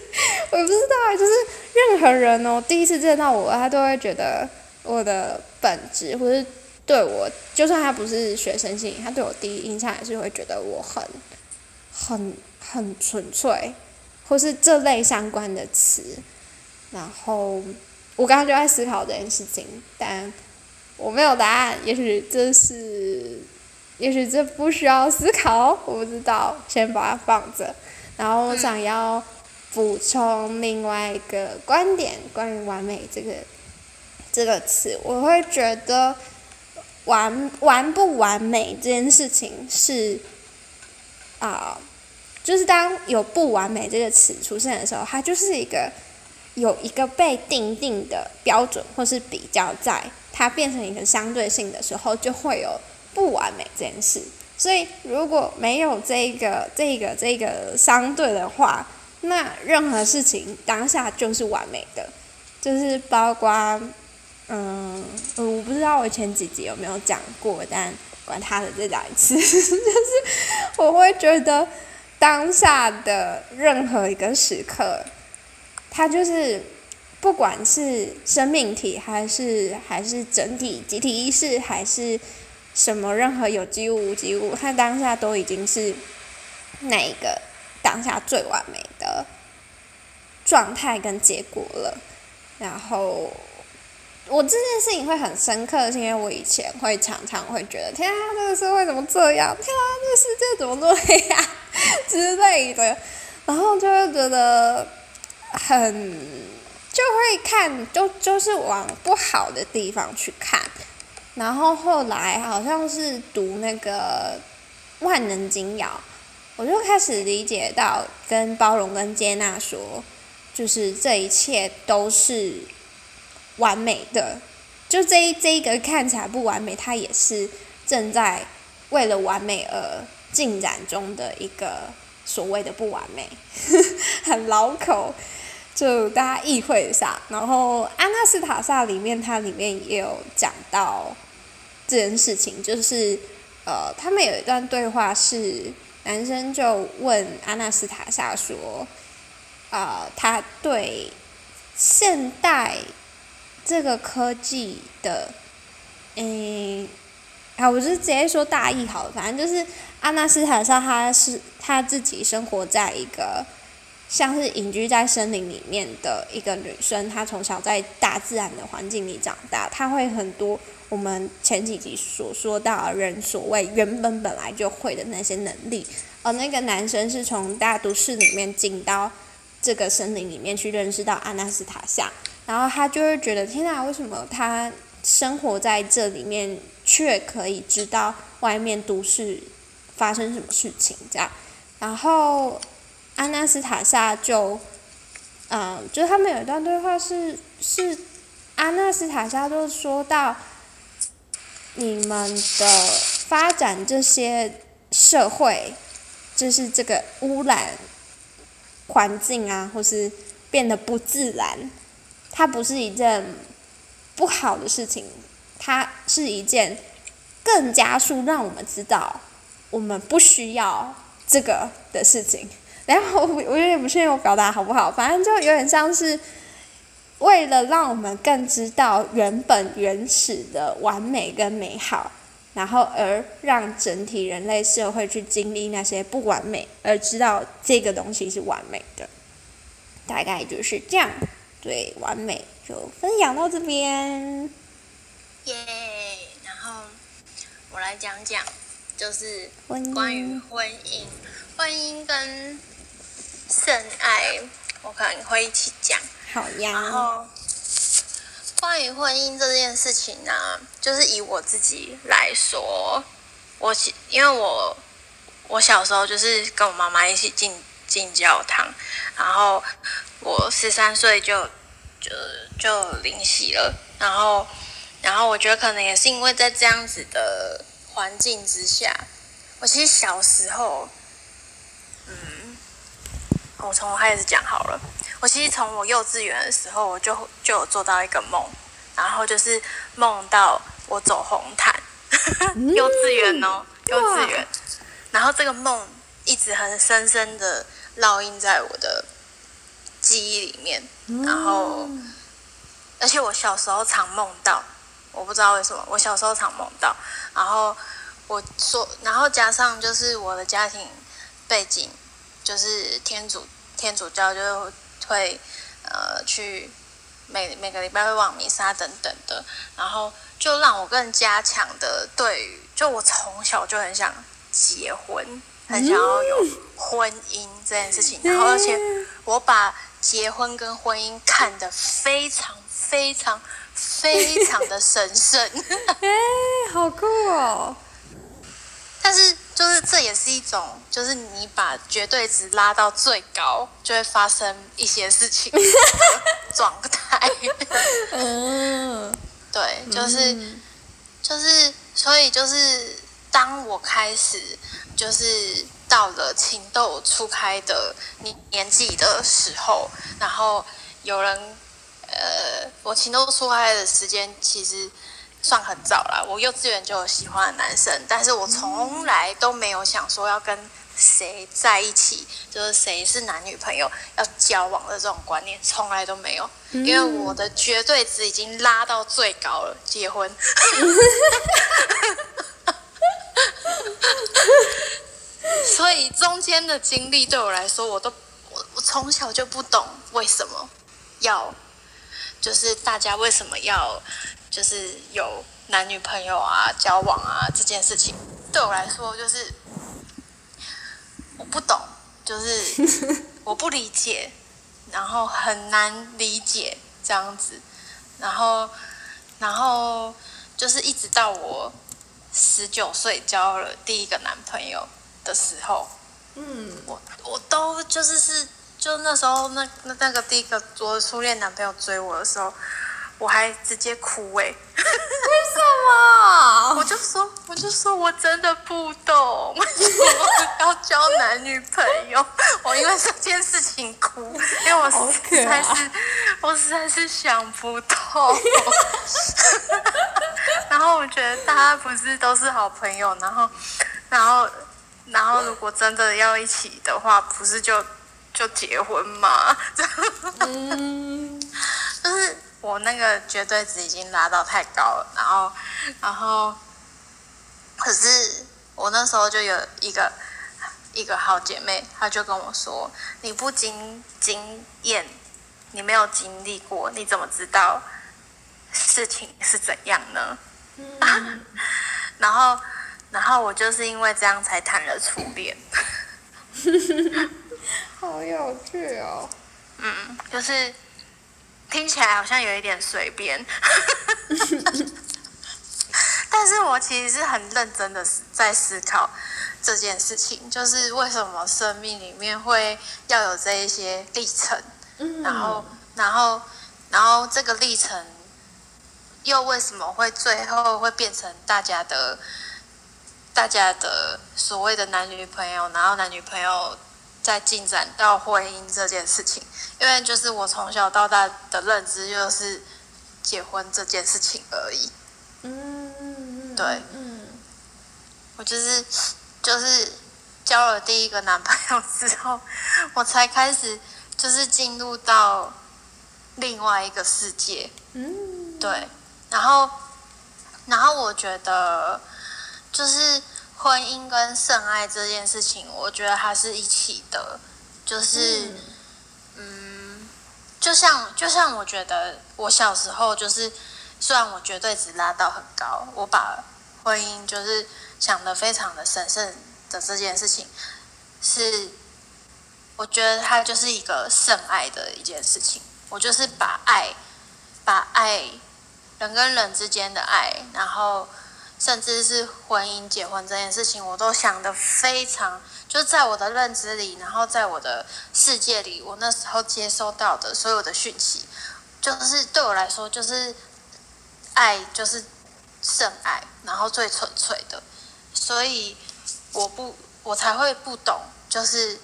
我不知道，就是任何人哦，第一次见到我，他都会觉得我的本质或是。对我，就算他不是学生性，他对我第一印象也是会觉得我很、很、很纯粹，或是这类相关的词。然后我刚刚就在思考这件事情，但我没有答案。也许这是，也许这不需要思考，我不知道，先把它放着。然后我想要补充另外一个观点，关于“完美”这个这个词，我会觉得。完完不完美这件事情是啊，就是当有不完美这个词出现的时候，它就是一个有一个被定定的标准或是比较，在它变成一个相对性的时候，就会有不完美这件事。所以如果没有这个这个这个相对的话，那任何事情当下就是完美的，就是包括。嗯，我不知道我前几集有没有讲过，但管他的，再讲一次，就是我会觉得当下的任何一个时刻，它就是不管是生命体，还是还是整体集体意识，还是什么任何有机物无机物，它当下都已经是那一个当下最完美的状态跟结果了，然后。我这件事情会很深刻，是因为我以前会常常会觉得，天啊，这个社会怎么这样？天啊，这个世界怎么这样 之类的，然后就会觉得很，就会看，就就是往不好的地方去看。然后后来好像是读那个《万能金钥》，我就开始理解到，跟包容跟接纳说，就是这一切都是。完美的，就这一这一个看起来不完美，它也是正在为了完美而进展中的一个所谓的不完美，很老口，就大家意会一下。然后《安娜斯塔萨》里面，它里面也有讲到这件事情，就是呃，他们有一段对话是男生就问安娜斯塔萨说，呃，他对现代。这个科技的，嗯，啊，我就直接说大意好了。反正就是阿纳斯塔萨他是他自己生活在一个像是隐居在森林里面的一个女生。她从小在大自然的环境里长大，她会很多我们前几集所说到的人所谓原本本来就会的那些能力。而那个男生是从大都市里面进到这个森林里面去认识到阿纳斯塔夏。然后他就会觉得，天哪，为什么他生活在这里面，却可以知道外面都市发生什么事情？这样，然后安娜斯塔夏就，嗯，就他们有一段对话是是，安娜斯塔夏就说到，你们的发展这些社会，就是这个污染环境啊，或是变得不自然。它不是一件不好的事情，它是一件更加速让我们知道我们不需要这个的事情。然后我我有点不确定我表达好不好，反正就有点像是为了让我们更知道原本原始的完美跟美好，然后而让整体人类社会去经历那些不完美，而知道这个东西是完美的。大概就是这样，对，完美就分享到这边。耶，然后我来讲讲，就是婚姻关于婚姻，婚姻跟性爱，我可能会一起讲。好然呀，后，关于婚姻这件事情呢，就是以我自己来说，我喜因为我我小时候就是跟我妈妈一起进进教堂，然后我十三岁就就就灵洗了，然后然后我觉得可能也是因为在这样子的环境之下，我其实小时候，嗯，我从我开始讲好了。我其实从我幼稚园的时候，我就就有做到一个梦，然后就是梦到我走红毯，幼稚园哦，幼稚园。然后这个梦一直很深深的烙印在我的记忆里面，然后，而且我小时候常梦到，我不知道为什么，我小时候常梦到，然后我说，然后加上就是我的家庭背景，就是天主天主教就会呃去每每个礼拜会往弥撒等等的，然后就让我更加强的对于，就我从小就很想结婚，很想要有婚姻这件事情，然后而且我把结婚跟婚姻看得非常非常非常的神圣。哎，好酷哦！但是就是这也是一种，就是你把绝对值拉到最高，就会发生一些事情的 状态。嗯，对，就是、就是，所以就是当我开始就是到了情窦初开的年年纪的时候，然后有人呃，我情窦初开的时间其实算很早了。我幼稚园就有喜欢的男生，但是我从来都没有想说要跟谁在一起，就是谁是男女朋友要交往的这种观念，从来都没有。因为我的绝对值已经拉到最高了，结婚。所以中间的经历对我来说，我都我我从小就不懂为什么要，就是大家为什么要就是有男女朋友啊、交往啊这件事情，对我来说就是 我不懂，就是我不理解，然后很难理解这样子，然后然后就是一直到我十九岁交了第一个男朋友的时候，嗯，我我都就是是就那时候那那那个第一个我初恋男朋友追我的时候，我还直接哭哎、哇我就说我就说我真的不懂。为什么要交男女朋友，我因为这件事情哭，因为我好实在是我实在是想不通。然后我觉得大家不是都是好朋友，然后然后然后如果真的要一起的话，不是就就结婚吗？嗯，就是我那个绝对值已经拉到太高了，然后，然后，可是我那时候就有一个一个好姐妹，她就跟我说：“你不经经验，你没有经历过，你怎么知道事情是怎样呢？”然后，然后我就是因为这样才谈了初恋。好有趣哦。嗯，就是听起来好像有一点随便，但是我其实是很认真的在思考这件事情，就是为什么生命里面会要有这一些历程，嗯然后，然后，然后这个历程又为什么会最后会变成大家的？大家的所谓的男女朋友，然后男女朋友再进展到婚姻这件事情，因为就是我从小到大的认知就是结婚这件事情而已。嗯，对嗯，我就是就是交了第一个男朋友之后，我才开始就是进入到另外一个世界。嗯，对，然后，然后我觉得就是婚姻跟圣爱这件事情，我觉得它是一起的，就是，嗯，就像就像我觉得我小时候就是，虽然我绝对值拉到很高，我把婚姻就是想的非常的神圣的这件事情，是我觉得它就是一个圣爱的一件事情，我就是把爱。把爱，人跟人之间的爱，然后甚至是婚姻、结婚这件事情，我都想的非常，就是在我的认知里，然后在我的世界里，我那时候接收到的所有的讯息，就是对我来说，就是爱，就是圣爱，然后最纯粹的，所以我不，我才会不懂，就是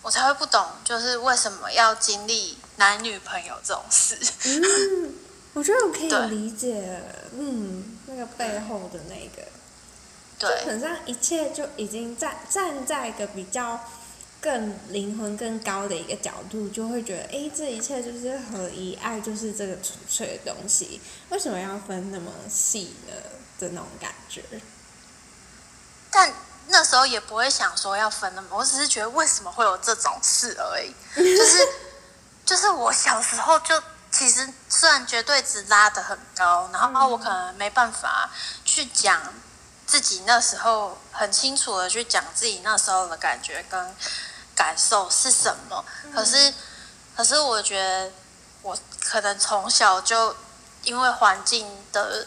我才会不懂，就是为什么要经历男女朋友这种事。嗯，我觉得我可以对。理解，嗯，那个背后的那个，就对，很像一切就已经站站在一个比较更灵魂更高的一个角度，就会觉得，哎，这一切就是合一，爱就是这个纯粹的东西，为什么要分那么细呢？的那种感觉。但那时候也不会想说要分那么，我只是觉得为什么会有这种事而已，就是 就是我小时候就其实虽然绝对值拉得很高，然后我可能没办法去讲自己那时候很清楚的去讲自己那时候的感觉跟感受是什么，可是可是我觉得我可能从小就因为环境的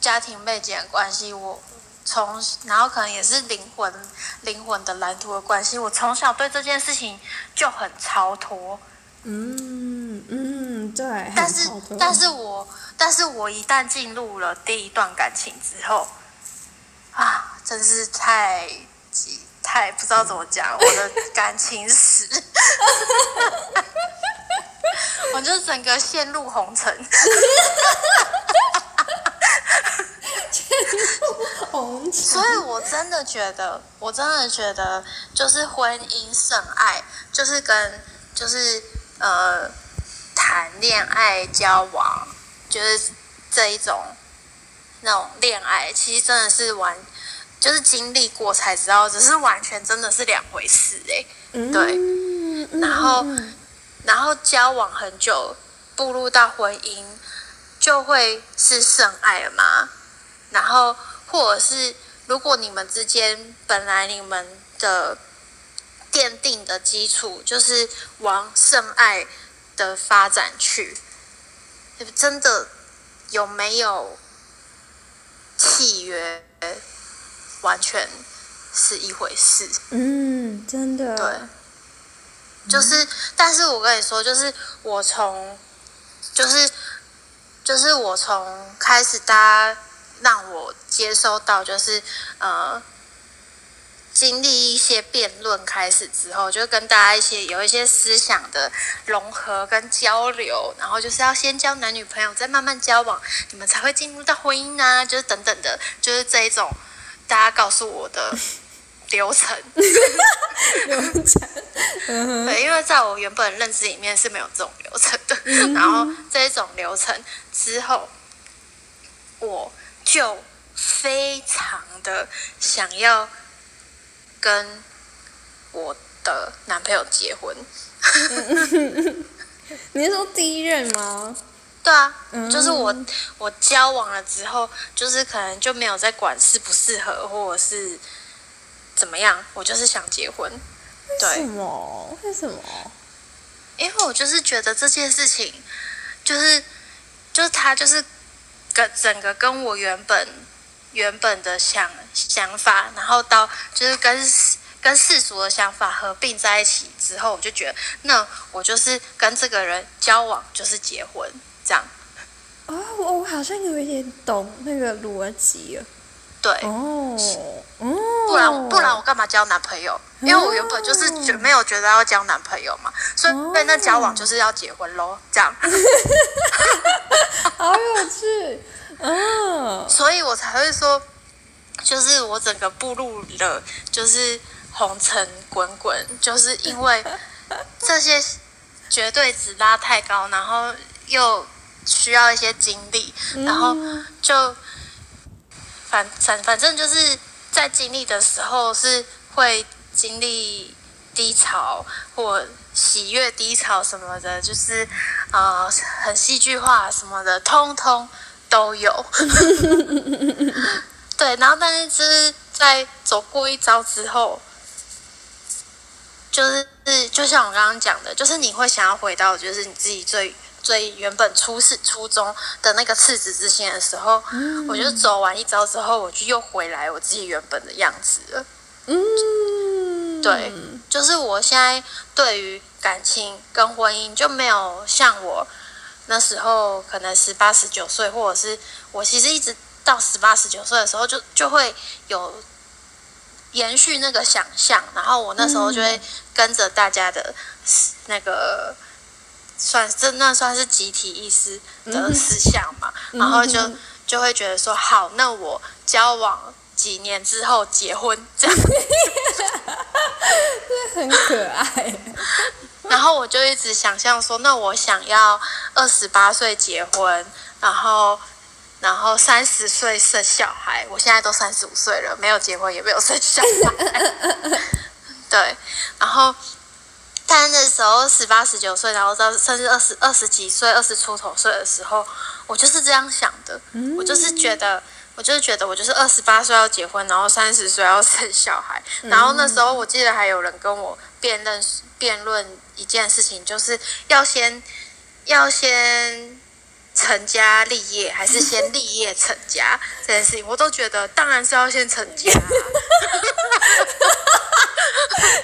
家庭背景的关系，我从然后可能也是灵魂灵魂的蓝图的关系，我从小对这件事情就很超脱。嗯嗯，对，但是但是我但是我一旦进入了第一段感情之后，啊，真是太太不知道怎么讲我的感情史，我就整个陷入红尘。红尘。所以我真的觉得，我真的觉得，就是婚姻圣爱，就是跟就是呃谈恋爱交往，就是这一种那种恋爱，其实真的是完，就是经历过才知道，只是完全真的是两回事哎、对然后嗯然后交往很久，步入到婚姻，就会是圣爱了吗？然后或者是如果你们之间本来你们的奠定的基础就是往圣爱的发展去，真的有没有契约，完全是一回事。嗯，真的，对，就是，但是我跟你说，就是我从，就是，就是我从开始大家让我接收到，就是呃，经历一些辩论开始之后，就跟大家一些有一些思想的融合跟交流，然后就是要先交男女朋友，再慢慢交往，你们才会进入到婚姻啊，就是等等的，就是这一种大家告诉我的 流程。流程，对，因为在我原本认知里面是没有这种流程的，嗯然后这一种流程之后，我就非常的想要跟我的男朋友结婚。你是说第一任吗？对啊，嗯就是我我交往了之后，就是可能就没有再管适不适合或者是怎么样，我就是想结婚。为什对，么？为什么？因为我就是觉得这件事情，就是就是他就是跟整个跟我原本原本的想想法，然后到就是跟跟世俗的想法合并在一起之后，我就觉得那我就是跟这个人交往就是结婚这样。哦，我我好像有一点懂那个逻辑了。对，哦，哦，不然不然我干嘛交男朋友？因为我原本就是觉没有觉得要交男朋友嘛，所以所以那交往就是要结婚喽，这样，好有趣，嗯，所以我才会说，就是我整个步入了就是红尘滚滚，就是因为这些绝对值拉太高，然后又需要一些精力，然后就反反反正就是在经历的时候是会经历低潮或喜悦低潮什么的，就是呃很戏剧化什么的，通通都有。对，然后但是就是在走过一遭之后，就是就像我刚刚讲的，就是你会想要回到就是你自己最最原本初始初衷的那个赤子之心的时候，我就走完一遭之后，我就又回来我自己原本的样子了。嗯，对，就是我现在对于感情跟婚姻就没有像我那时候可能十八十九岁，或者是我其实一直到十八十九岁的时候就就会有延续那个想象，然后我那时候就会跟着大家的那个算这那算是集体意识的思想嘛，然后就就会觉得说好，那我交往几年之后结婚 这样。很可爱。然后我就一直想象说，那我想要二十八岁结婚，然后然后三十岁生小孩。我现在都三十五岁了，没有结婚，也没有生小孩。对，然后但那时候十八十九岁，然后到甚至二十二十几岁、二十出头岁的时候，我就是这样想的。我就是觉得。我就是觉得我就是二十八岁要结婚，然后三十岁要生小孩，然后那时候我记得还有人跟我辩论辩论一件事情，就是要先要先成家立业，还是先立业成家 这件事情，我都觉得当然是要先成家。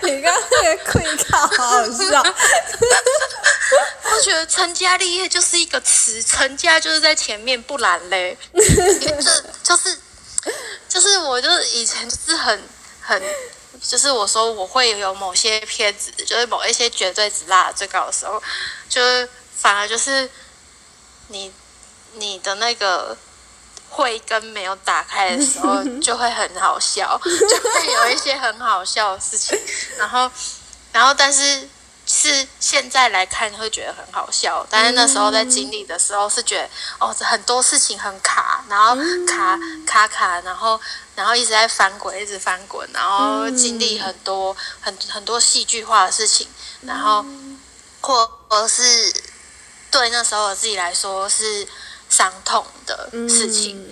你刚刚那个跪靠好好笑。我觉得成家立业就是一个词，成家就是在前面，不然嘞，就就是就是我就是以前就是很很就是我说我会有某些偏执，就是某一些绝对值拉最高的时候，就是反而就是你你的那个慧根没有打开的时候，就会很好笑，就会有一些很好笑的事情，然后然后但是。是现在来看会觉得很好笑，但是那时候在经历的时候是觉得哦，很多事情很卡，然后卡卡卡，然后然后一直在翻滚，一直翻滚，然后经历很多很很多戏剧化的事情，然后或者是对那时候我自己来说是伤痛的事情，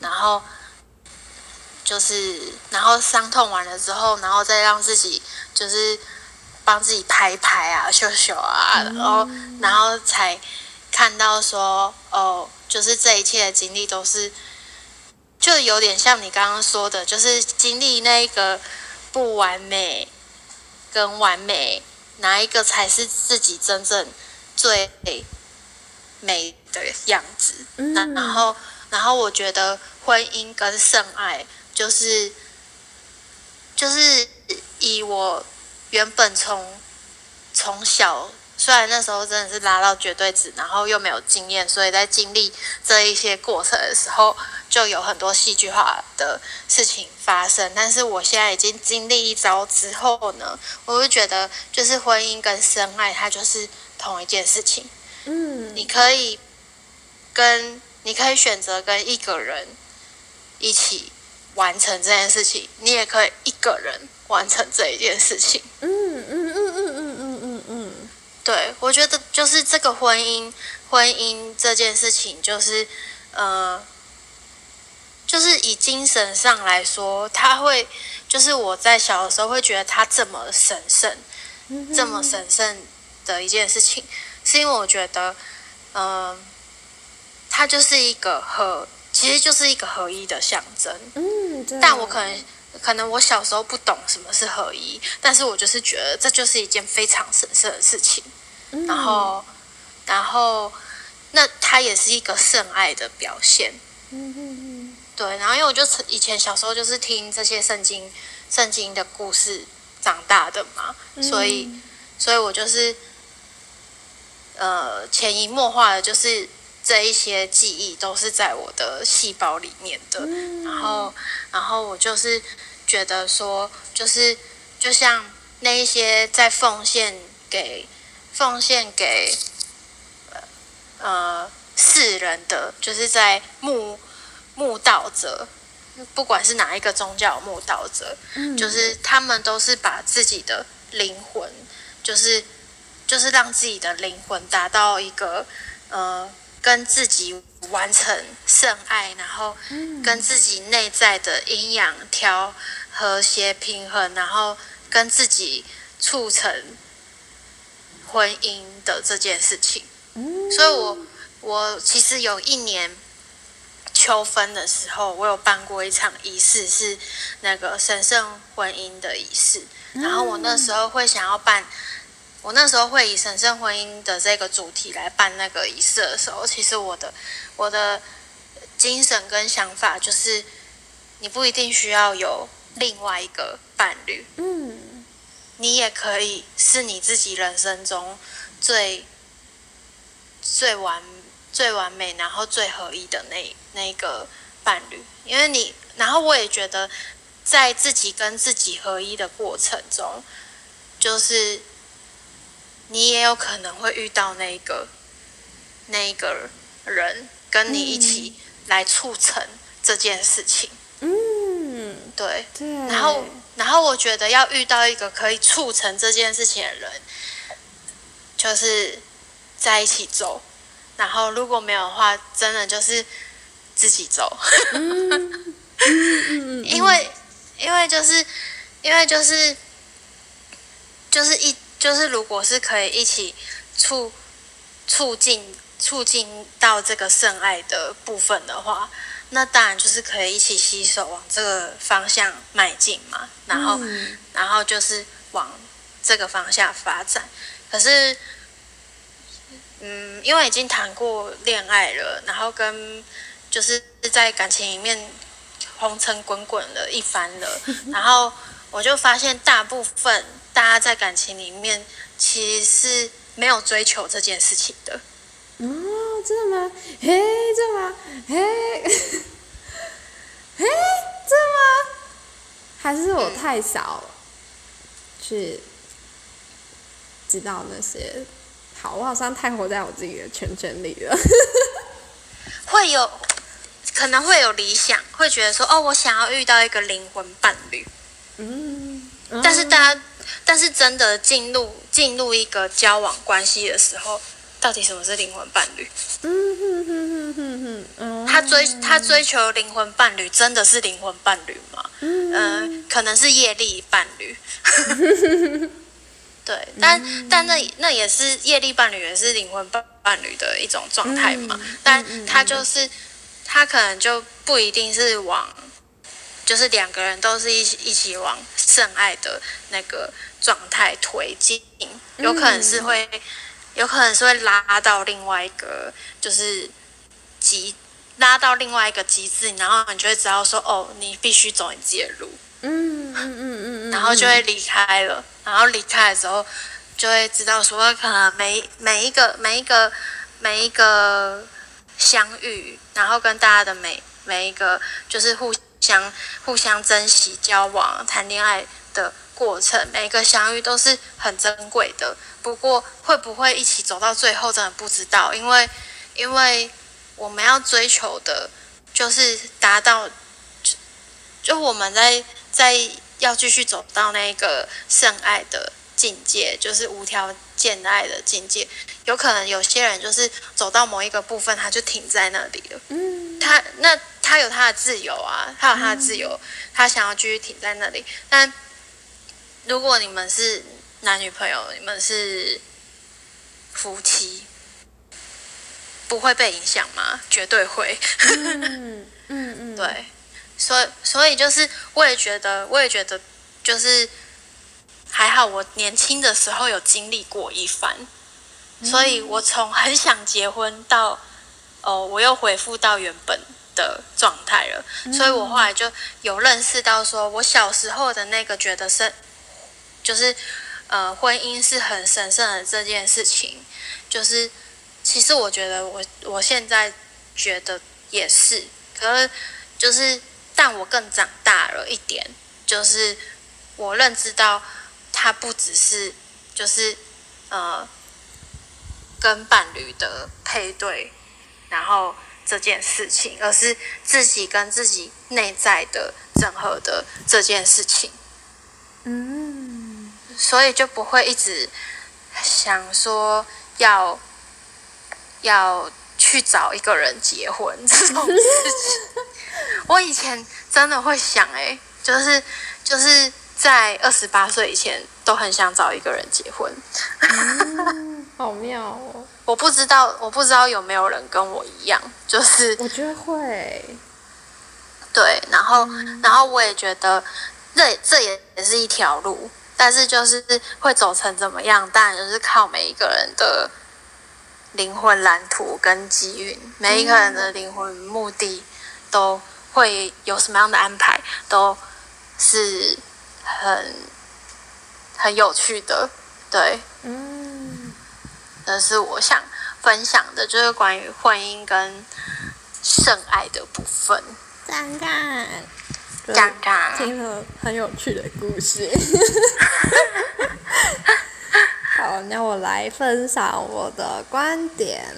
然后就是然后伤痛完了之后，然后再让自己就是。帮自己拍拍啊，秀秀啊，然后然后才看到说，哦，就是这一切的经历都是，就有点像你刚刚说的，就是经历那个不完美跟完美，哪一个才是自己真正最美的样子？那然后然后我觉得婚姻跟圣爱，就是就是以我。原本从从小，虽然那时候真的是拉到绝对值，然后又没有经验，所以在经历这一些过程的时候，就有很多戏剧化的事情发生。但是我现在已经经历一遭之后呢，我就觉得，就是婚姻跟深爱，它就是同一件事情。嗯，你可以跟你可以选择跟一个人一起完成这件事情，你也可以一个人。完成这一件事情。嗯嗯嗯嗯嗯嗯嗯嗯。对，我觉得就是这个婚姻，婚姻这件事情，就是呃，就是以精神上来说，他会就是我在小的时候会觉得他这么神圣，这么神圣的一件事情，是因为我觉得，嗯，它就是一个合，其实就是一个合一的象征。嗯，但我可能。可能我小时候不懂什么是合一，但是我就是觉得这就是一件非常神圣的事情。然后，然后，那它也是一个圣爱的表现。嗯嗯嗯。对，然后因为我就以前小时候就是听这些圣经、圣经的故事长大的嘛，所以，所以我就是，呃，潜移默化的，就是这一些记忆都是在我的细胞里面的。然后，然后我就是觉得说，就是就像那一些在奉献给奉献给呃世人的，就是在墓墓道者。不管是哪一个宗教墓道者，就是他们都是把自己的灵魂，就是就是让自己的灵魂达到一个呃，跟自己完成圣爱，然后跟自己内在的阴阳调和谐平衡，然后跟自己促成婚姻的这件事情。所以我我其实有一年。秋分的时候，我有办过一场仪式，是那个神圣婚姻的仪式。然后我那时候会想要办，我那时候会以神圣婚姻的这个主题来办那个仪式的时候，其实我的我的精神跟想法就是，你不一定需要有另外一个伴侣，嗯，你也可以是你自己人生中最最完。最完美，然后最合一的那那个伴侣，因为你，然后我也觉得，在自己跟自己合一的过程中，就是你也有可能会遇到那个那个人，跟你一起来促成这件事情。嗯，对，对。然后，然后我觉得要遇到一个可以促成这件事情的人，就是在一起走。然后如果没有的话，真的就是自己走，因为因为就是因为就是就是一就是如果是可以一起促促进促进到这个圣爱的部分的话，那当然就是可以一起携手往这个方向迈进嘛。然后然后就是往这个方向发展，可是。嗯，因为已经谈过恋爱了，然后跟就是在感情里面红尘滚滚了一番了，然后我就发现大部分大家在感情里面其实是没有追求这件事情的。哦，真的吗？嘿，真的吗？嘿，嘿，真的吗？还是我太少去知道那些？好，我好像太活在我自己的圈圈里了。会有可能会有理想，会觉得说哦，我想要遇到一个灵魂伴侣。嗯。但是大家，但是真的进入进入一个交往关系的时候，到底什么是灵魂伴侣？嗯哼哼哼哼哼。他追他追求灵魂伴侣，真的是灵魂伴侣吗？嗯。可能是业力伴侣。对，但但那那也是业力伴侣，也是灵魂伴伴侣的一种状态嘛。但他就是他可能就不一定是往，就是两个人都是一起一起往圣爱的那个状态推进，有可能是会，有可能是会拉到另外一个就是极拉到另外一个极致，然后你就会知道说，哦，你必须走你自己的路。嗯嗯嗯嗯嗯，然后就会离开了。然后离开的时候，就会知道说，可能每每一个每一个每一个相遇，然后跟大家的每每一个就是互相互相珍惜交往谈恋爱的过程，每个相遇都是很珍贵的。不过会不会一起走到最后，真的不知道，因为因为我们要追求的，就是达到就就我们在在。要继续走到那个圣爱的境界，就是无条件爱的境界。有可能有些人就是走到某一个部分，他就停在那里了。嗯，他那他有他的自由啊，他有他的自由，他想要继续停在那里。但如果你们是男女朋友，你们是夫妻，不会被影响吗？绝对会。嗯嗯嗯，对。所以所以就是，我也觉得，我也觉得，就是还好，我年轻的时候有经历过一番，所以我从很想结婚到，哦，我又恢复到原本的状态了。所以我后来就有认识到，说我小时候的那个觉得是，就是呃，婚姻是很神圣的这件事情，就是其实我觉得我我现在觉得也是，可是就是但我更长大了一点，就是我认知到它不只是就是呃跟伴侣的配对，然后这件事情，而是自己跟自己内在的整合的这件事情。嗯，所以就不会一直想说要要去找一个人结婚这种事情。我以前真的会想，哎，就是就是在二十八岁以前都很想找一个人结婚。嗯 好妙哦！我不知道，我不知道有没有人跟我一样，就是我觉得会，对，然后然后我也觉得这这也也是一条路，但是就是会走成怎么样，当然就是靠每一个人的灵魂蓝图跟机运，每一个人的灵魂目的都会有什么样的安排，都是很很有趣的，对，嗯，这是我想分享的，就是关于婚姻跟圣爱的部分。赞赞，刚刚听了很有趣的故事。好，那我来分享我的观点。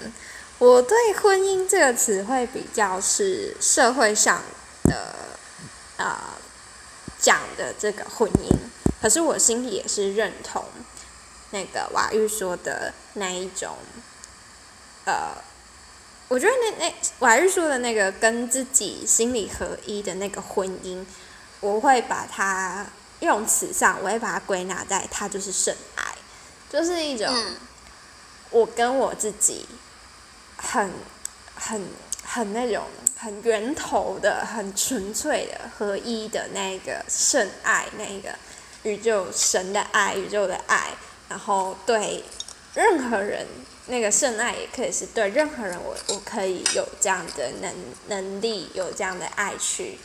我对婚姻这个词汇比较是社会上的啊、讲的这个婚姻，可是我心里也是认同那个瓦玉说的那一种，呃，我觉得那那瓦玉说的那个跟自己心理合一的那个婚姻，我会把它用词上，我会把它归纳在它就是圣爱，就是一种嗯。我跟我自己很很很那种很源头的、很纯粹的合一的那个圣爱，那个宇宙神的爱、宇宙的爱，然后对任何人，那个圣爱也可以是对任何人我，我可以有这样的能能力，有这样的爱去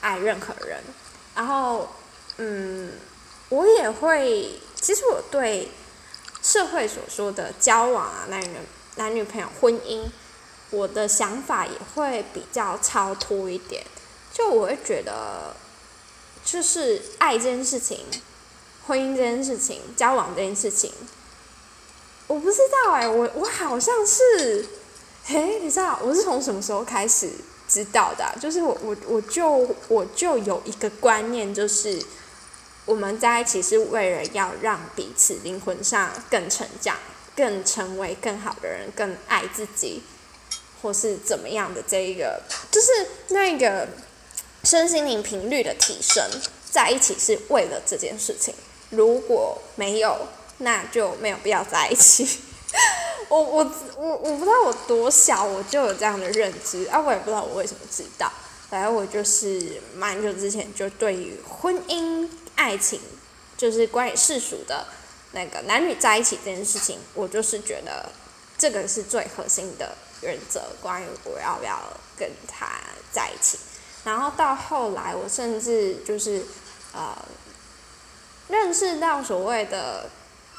爱任何人。然后，嗯，我也会，其实我对社会所说的交往啊，男人男女朋友、婚姻，我的想法也会比较超脱一点。就我会觉得，就是爱这件事情，婚姻这件事情，交往这件事情，我不知道哎、我我好像是，嘿，你知道我是从什么时候开始知道的、就是我我我就我就有一个观念，就是我们在一起是为了要让彼此灵魂上更成长，更成为更好的人，更爱自己，或是怎么样的这一个，就是那个身心灵频率的提升，在一起是为了这件事情。如果没有，那就没有必要在一起。我我我我不知道我多小我就有这样的认知啊，我也不知道我为什么知道。反正我就是蛮久之前就对于婚姻、爱情，就是关于世俗的那个男女在一起这件事情，我就是觉得这个是最核心的原则，关于我要不要跟他在一起。然后到后来，我甚至就是呃认识到所谓的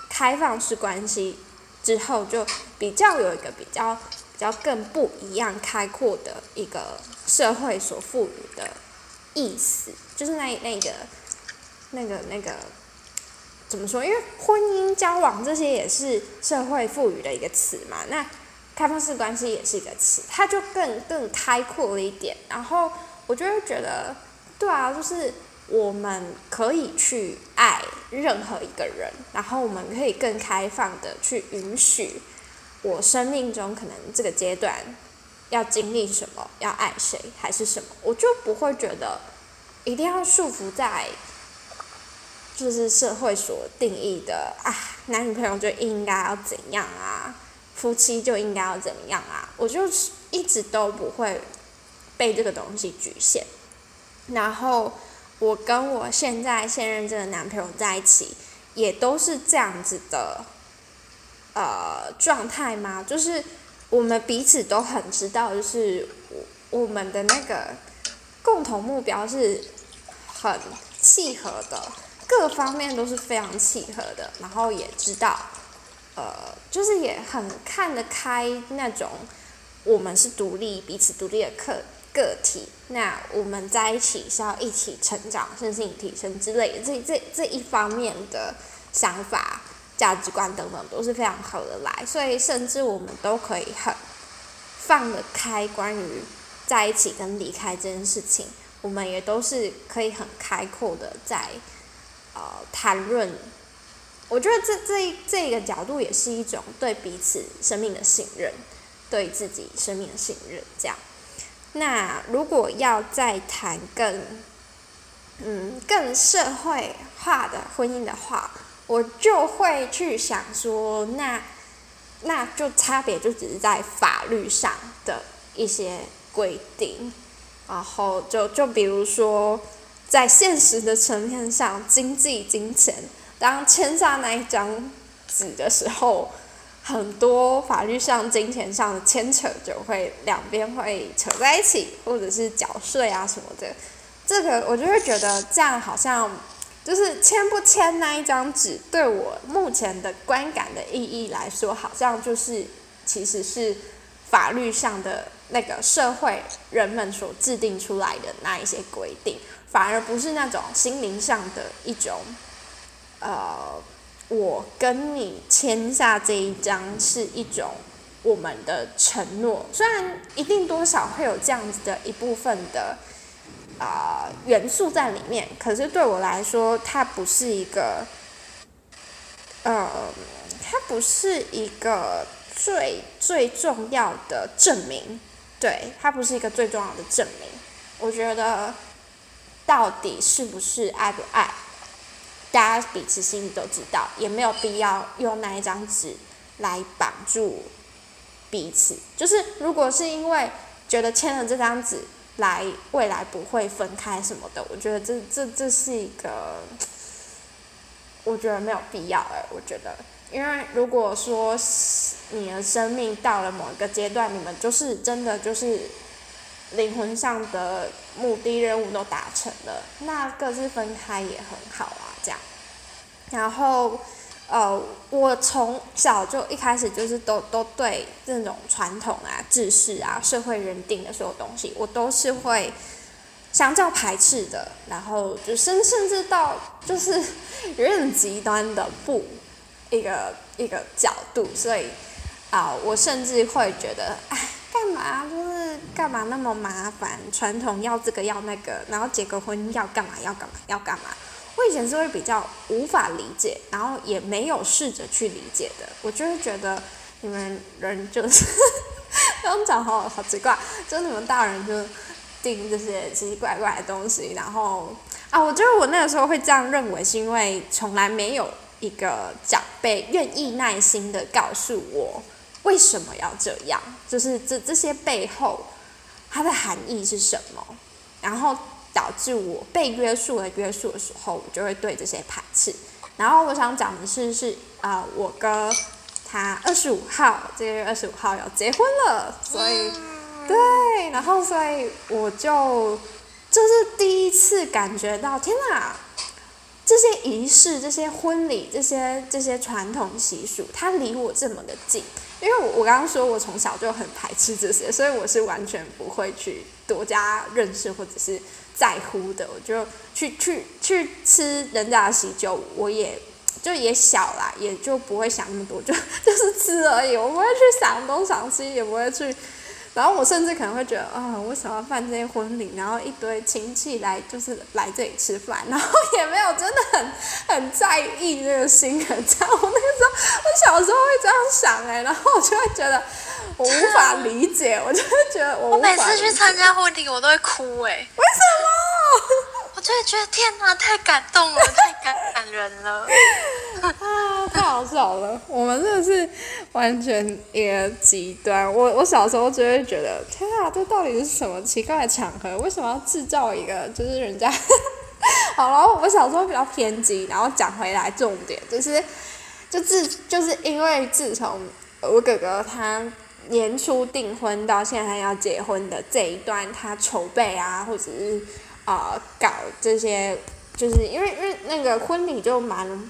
开放式关系之后，就比较有一个比较比较更不一样、开阔的一个社会所赋予的意思，就是那那个那个那个怎么说？因为婚姻、交往这些也是社会赋予的一个词嘛。那开放式关系也是一个词，它就更更开阔了一点。然后我就会觉得，对啊，就是我们可以去爱任何一个人，然后我们可以更开放的去允许我生命中可能这个阶段要经历什么，要爱谁还是什么，我就不会觉得一定要束缚在就是社会所定义的啊，男女朋友就应该要怎样啊，夫妻就应该要怎么样啊，我就是一直都不会被这个东西局限。然后我跟我现在现任这个男朋友在一起，也都是这样子的，呃，状态吗？就是我们彼此都很知道，就是我我们的那个共同目标是很契合的，各方面都是非常契合的，然后也知道呃，就是也很看得开那种，我们是独立、彼此独立的个个体，那我们在一起是要一起成长、身心提升之类的，这这这一方面的想法、价值观等等都是非常合得来，所以甚至我们都可以很放得开，关于在一起跟离开这件事情，我们也都是可以很开阔的在呃谈论。我觉得这这这个角度也是一种对彼此生命的信任，对自己生命的信任。这样，那如果要再谈更，嗯，更社会化的婚姻的话，我就会去想说，那那就差别就只是在法律上的一些规定，然后就就比如说，在现实的层面上，经济金钱。当签下那一张纸的时候，很多法律上、金钱上的牵扯就会两边会扯在一起，或者是缴税啊什么的。这个我就会觉得这样好像就是签不签那一张纸，对我目前的观感的意义来说，好像就是其实是法律上的那个社会人们所制定出来的那一些规定，反而不是那种心灵上的一种。呃，我跟你签下这一张是一种我们的承诺，虽然一定多少会有这样子的一部分的啊元素在里面，可是对我来说，它不是一个，呃，它不是一个最最重要的证明，对，它不是一个最重要的证明。我觉得到底是不是爱不爱？大家彼此心里都知道，也没有必要用那一张纸来绑住彼此。就是如果是因为觉得签了这张纸来未来不会分开什么的，我觉得这这这是一个，我觉得没有必要哎。我觉得，因为如果说你的生命到了某一个阶段，你们就是真的就是灵魂上的目的任务都达成了，那各自分开也很好。这样，然后，呃，我从小就一开始就是都都对这种传统啊、知识啊、社会认定的所有东西，我都是会相较排斥的。然后就甚甚至到就是 有点极端的不一个一个角度，所以啊，我甚至会觉得，哎，干嘛就是干嘛那么麻烦？传统要这个要那个，然后结个婚要干嘛要干嘛要干嘛？我以前是会比较无法理解，然后也没有试着去理解的。我就会觉得你们人就是，刚讲好好奇怪，就你们大人就定这些奇奇怪怪的东西，然后啊，我觉得我那个时候会这样认为，是因为从来没有一个长辈愿意耐心的告诉我为什么要这样，就是这这些背后它的含义是什么，然后。导致我被约束的约束的时候，我就会对这些排斥。然后我想讲的是，是啊，我哥他二十五号，这个月二十五号要结婚了，所以对，然后所以我就这是第一次感觉到，天哪，这些仪式、这些婚礼、这些这些传统习俗，它离我这么的近。因为我我刚刚说我从小就很排斥这些，所以我是完全不会去多加认识或者是。在乎的，我就去去去吃人家的喜酒，我也就也小啦，也就不会想那么多，就 就是吃而已，我不会去想东想西，也不会去。然后我甚至可能会觉得，啊，为什么要办这些婚礼？然后一堆亲戚来，就是来这里吃饭，然后也没有真的很很在意这个新人。这样，我那个时候，我小时候会这样想哎，然后我就会觉得 我无法理解，我就是觉得我。我每次去参加婚礼，我都会哭哎。为什么？我就会觉得天哪，太感动了，太感感人了 啊！太好笑了，我们真的是完全一个极端。我我小时候就会觉得，天啊，这到底是什么奇怪的场合？为什么要制造一个就是人家？好了，我小时候比较偏激，然后讲回来重点就是，就自就是因为自从我哥哥他年初订婚到现在要结婚的这一段，他筹备啊，或者是。啊，搞这些，就是因为因为那个婚礼就蛮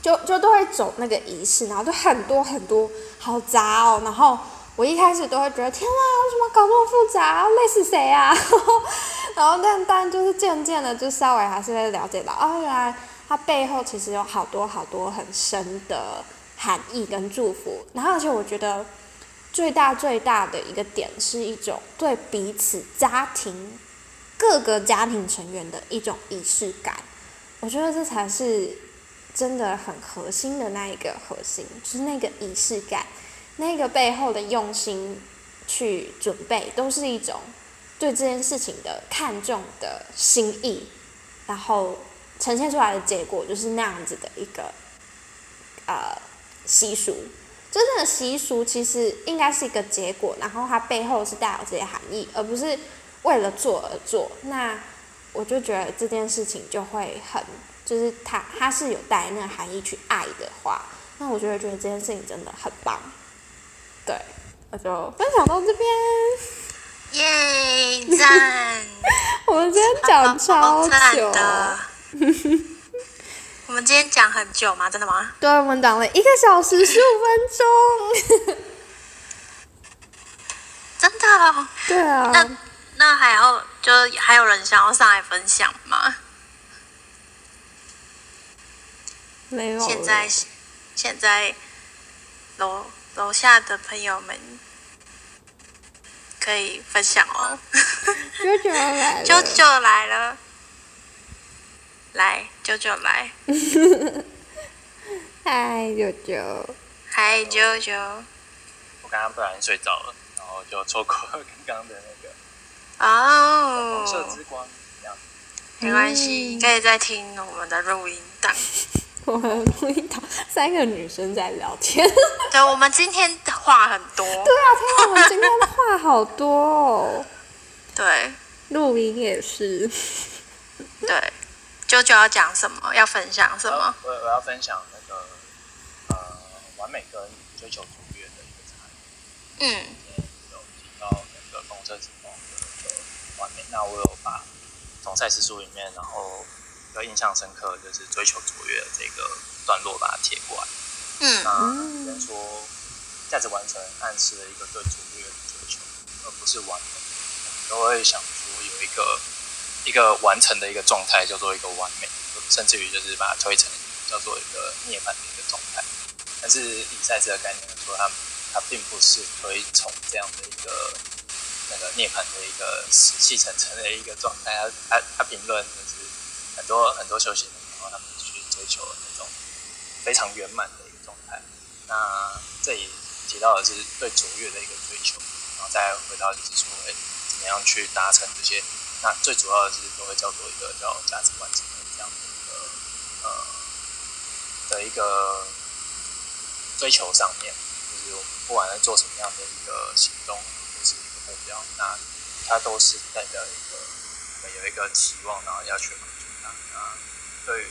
就就都会走那个仪式，然后就很多很多，好杂哦。然后我一开始都会觉得天啊，为什么搞这么复杂，累死谁啊？然后但但就是渐渐的，就稍微还是了解到，哦，原来它背后其实有好多好多很深的含义跟祝福。然后而且我觉得最大最大的一个点是一种对彼此家庭各个家庭成员的一种仪式感。我觉得这才是真的很核心的那一个核心，就是那个仪式感，那个背后的用心去准备，都是一种对这件事情的看重的心意，然后呈现出来的结果就是那样子的一个呃习俗。真正的习俗其实应该是一个结果，然后它背后是带有这些含义，而不是为了做而做。那我就觉得这件事情就会很，就是它它是有带那个含义去爱的话，那我就会觉得这件事情真的很棒。对，我就分享到这边。耶，赞！我们今天讲超赞久，的。我们今天讲很久吗？真的吗？对，我们讲了一个小时十五分钟。真的哦。对啊，那那还要就还有人想要上来分享吗？没有了。现在现在楼楼下的朋友们可以分享哦。舅舅来了，九九来了，来舅舅来，嗨，舅舅，嗨舅舅。我刚刚不小心睡着了，然后就错过了刚刚的那个红色哦，之光，这样没关系，可以再听我们的录音档。我们录音档三个女生在聊天。对，我们今天话很多。对啊，天啊，我们今天的话好多哦。对录音也是。对，九九要讲什么？要分享什么？我我要分享那个呃完美跟追求卓越的一个差异。嗯今天有提到那个公车之梦的那个完美，那我有把从赛事书里面，然后比较印象深刻就是追求卓越的这个段落把它贴过来。嗯那人说价值完成暗示了一个对卓越的追求，而不是完美。都会想说有一个一个完成的一个状态叫做一个完美，甚至于就是把它推成叫做一个涅槃的一个状态。但是以赛事的概念来说，它它并不是推崇这样的一个那个涅槃的一个死气沉沉的一个状态。他他他评论就是很多很多修行人，然后他们去追求那种非常圆满的一个状态。那这里提到的是对卓越的一个追求，然后再回到就是说，哎，怎么样去达成这些？那最主要的是都会叫做一个叫价值观成这样的一个呃的一个追求上面，就是我们不管在做什么样的一个行动或是一个目标，那它都是代表一个我们有一个期望，然后要去满足它。那对于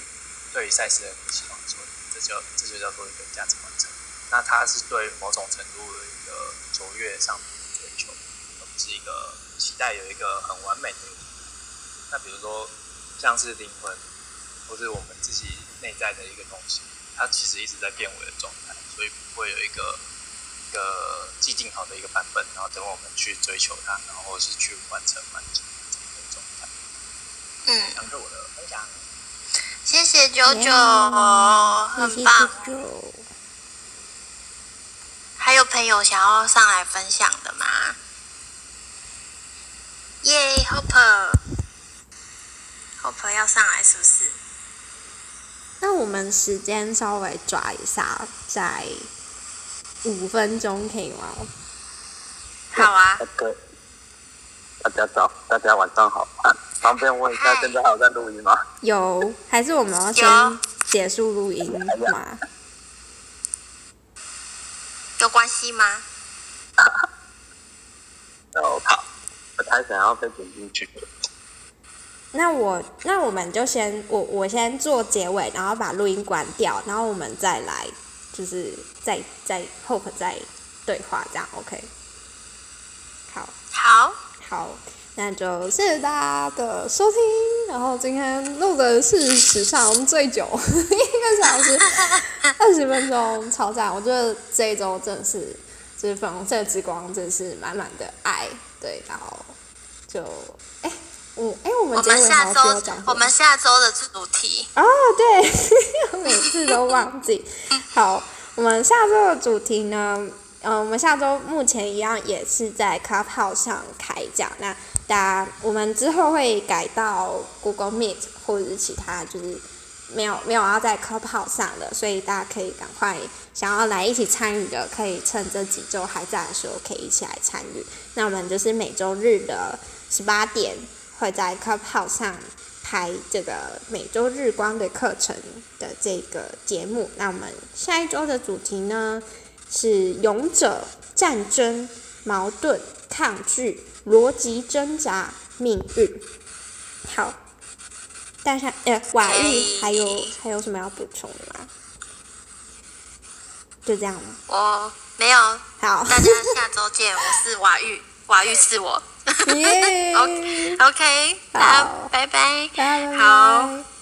对于赛事的期望说，这就这就叫做一个价值完成。那它是对某种程度的一个卓越上面的追求，而不是一个期待有一个很完美的。那比如说像是灵魂，或是我们自己内在的一个东西，它其实一直在变为的状态，所以不会有一个一个既定好的一个版本，然后等我们去追求它，然后是去完成满足这个状态。嗯，这是我的分享。谢谢九九，谢谢很棒。九九。还有朋友想要上来分享的吗？耶，Hopper，Hopper 要上来是不是？那我们时间稍微抓一下，在五分钟可以吗？好啊，对，大家早，大家晚上好。啊、方便问一下，现在还有在录音吗？有，还是我们要先结束录音吗？有关系吗？哦，好，我太想要被剪进去。那我那我们就先我我先做结尾，然后把录音关掉，然后我们再来就是再再 hope 再对话，这样 OK？好，好，好，那就谢谢大家的收听，然后今天录的是史上最久 一个小时 二十分钟，超赞！我觉得这一周真的是，就是粉红色之光，真的是满满的爱。对，然后就哎，我哎，我们结尾好像要讲我们下周的主题哦，对，每次都忘记。好，我们下周的主题呢？嗯，我们下周目前一样也是在 Clubhouse 上开讲。那大家，我们之后会改到 Google Meet 或者是其他，就是没有没有要在 Clubhouse 上的，所以大家可以赶快想要来一起参与的，可以趁这几周还在的时候，可以一起来参与。那我们就是每周日的十八点会在 Clubhouse 上拍这个每周日光的课程的这个节目。那我们下一周的主题呢？是勇者、战争、矛盾、抗拒、逻辑挣扎、命运。好，大家呃，瓦玉还有还有什么要补充的吗？就这样吗？我没有。好，大家下周见。我是瓦玉，瓦玉是我。耶。OK，OK，好。拜拜。好。